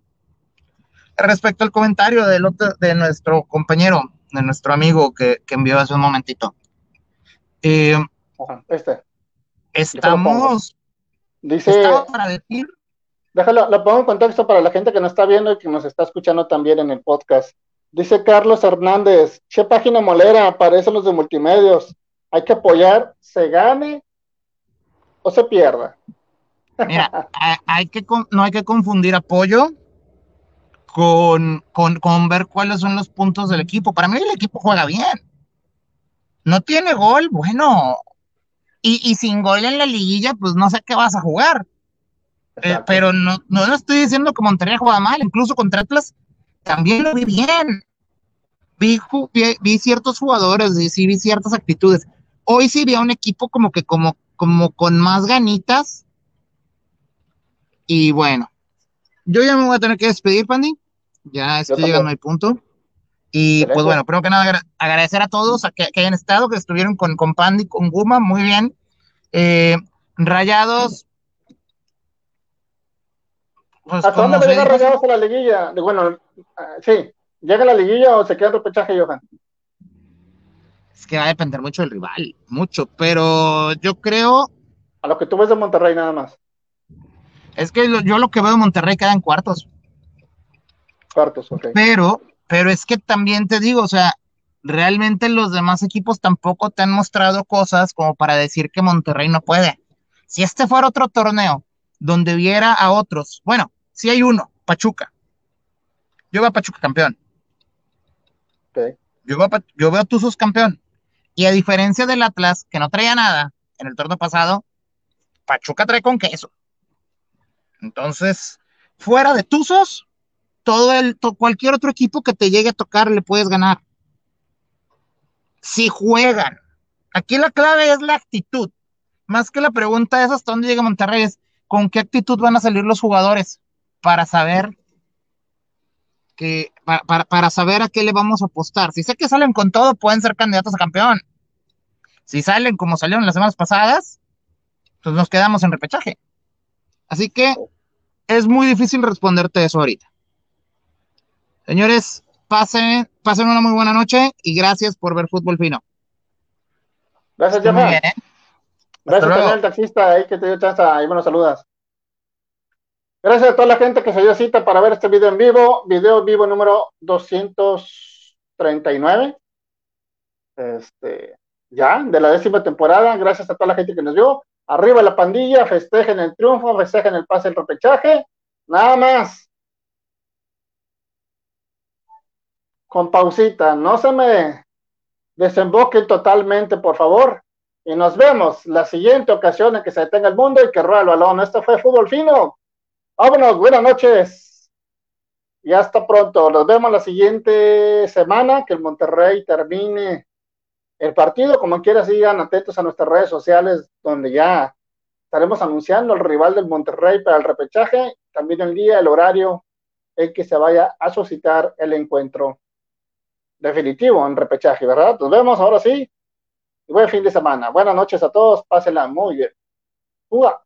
D: Respecto al comentario del otro, de nuestro compañero, de nuestro amigo que, envió hace un momentito. Eh, este. Estamos,
B: Dice, para decir Déjalo, lo pongo en contexto para la gente que nos está viendo y que nos está escuchando también en el podcast. Dice Carlos Hernández, che página molera, aparecen los de multimedios. Hay que apoyar, se gane o se pierda.
D: Mira, hay que, no hay que confundir apoyo con, con, ver cuáles son los puntos del equipo. Para mí el equipo juega bien. No tiene gol, bueno. Y, y sin gol en la liguilla, pues no sé qué vas a jugar. Eh, pero no, no estoy diciendo que Monterrey juega mal, incluso contra Atlas también lo vi bien. Vi, vi, ciertos jugadores, y sí vi ciertas actitudes. Hoy sí vi a un equipo como que como, como con más ganitas. Y bueno, yo ya me voy a tener que despedir, Pandy. Ya estoy llegando al punto. Y pues bueno, primero que nada agradecer a todos a que, hayan estado, que estuvieron con, con Pandy, con Guma, muy bien. Eh, rayados,
B: pues, ¿Hasta dónde llega Rayados a la liguilla? Bueno, ah, sí, ¿llega a la liguilla o se queda el repechaje, Johan?
D: Es que va a depender mucho del rival, mucho, pero yo creo.
B: A lo que tú ves de Monterrey nada más.
D: Es que yo lo que veo de Monterrey queda en cuartos.
B: Cuartos, ok.
D: Pero, pero es que también te digo, o sea, realmente los demás equipos tampoco te han mostrado cosas como para decir que Monterrey no puede. Si este fuera otro torneo donde viera a otros, bueno, si hay uno, Pachuca. Yo veo a Pachuca campeón. Yo, veo a, yo veo a Tuzos campeón. Y a diferencia del Atlas, que no traía nada en el torneo pasado, Pachuca trae con queso. Entonces, fuera de Tuzos, todo el, cualquier otro equipo que te llegue a tocar le puedes ganar. Si juegan. Aquí la clave es la actitud. Más que la pregunta es hasta dónde llega Monterrey, es con qué actitud van a salir los jugadores para saber que para, para, saber a qué le vamos a apostar. Si sé que salen con todo, pueden ser candidatos a campeón. Si salen como salieron las semanas pasadas, pues nos quedamos en repechaje. Así que es muy difícil responderte eso ahorita. Señores, pasen, pasen una muy buena noche y gracias por ver Fútbol Fino.
B: Gracias, Jeff. ¿eh? Gracias también al taxista ahí que te dio chance. Ahí me lo saludas. Gracias a toda la gente que se dio cita para ver este video en vivo, video vivo número 239. Este, ya, de la décima temporada. Gracias a toda la gente que nos vio. Arriba la pandilla, festejen el triunfo, festejen el pase, el repechaje. Nada más. Con pausita, no se me desemboquen totalmente, por favor. Y nos vemos la siguiente ocasión en que se detenga el mundo y que rueda el balón. Esto fue Fútbol Fino. Vámonos, buenas noches. Y hasta pronto. Nos vemos la siguiente semana, que el Monterrey termine el partido. Como quiera, sigan atentos a nuestras redes sociales, donde ya estaremos anunciando el rival del Monterrey para el repechaje. También el día, el horario en que se vaya a suscitar el encuentro definitivo en repechaje, ¿verdad? Nos vemos ahora sí. Buen fin de semana. Buenas noches a todos. Pásenla muy bien. ¡Uga!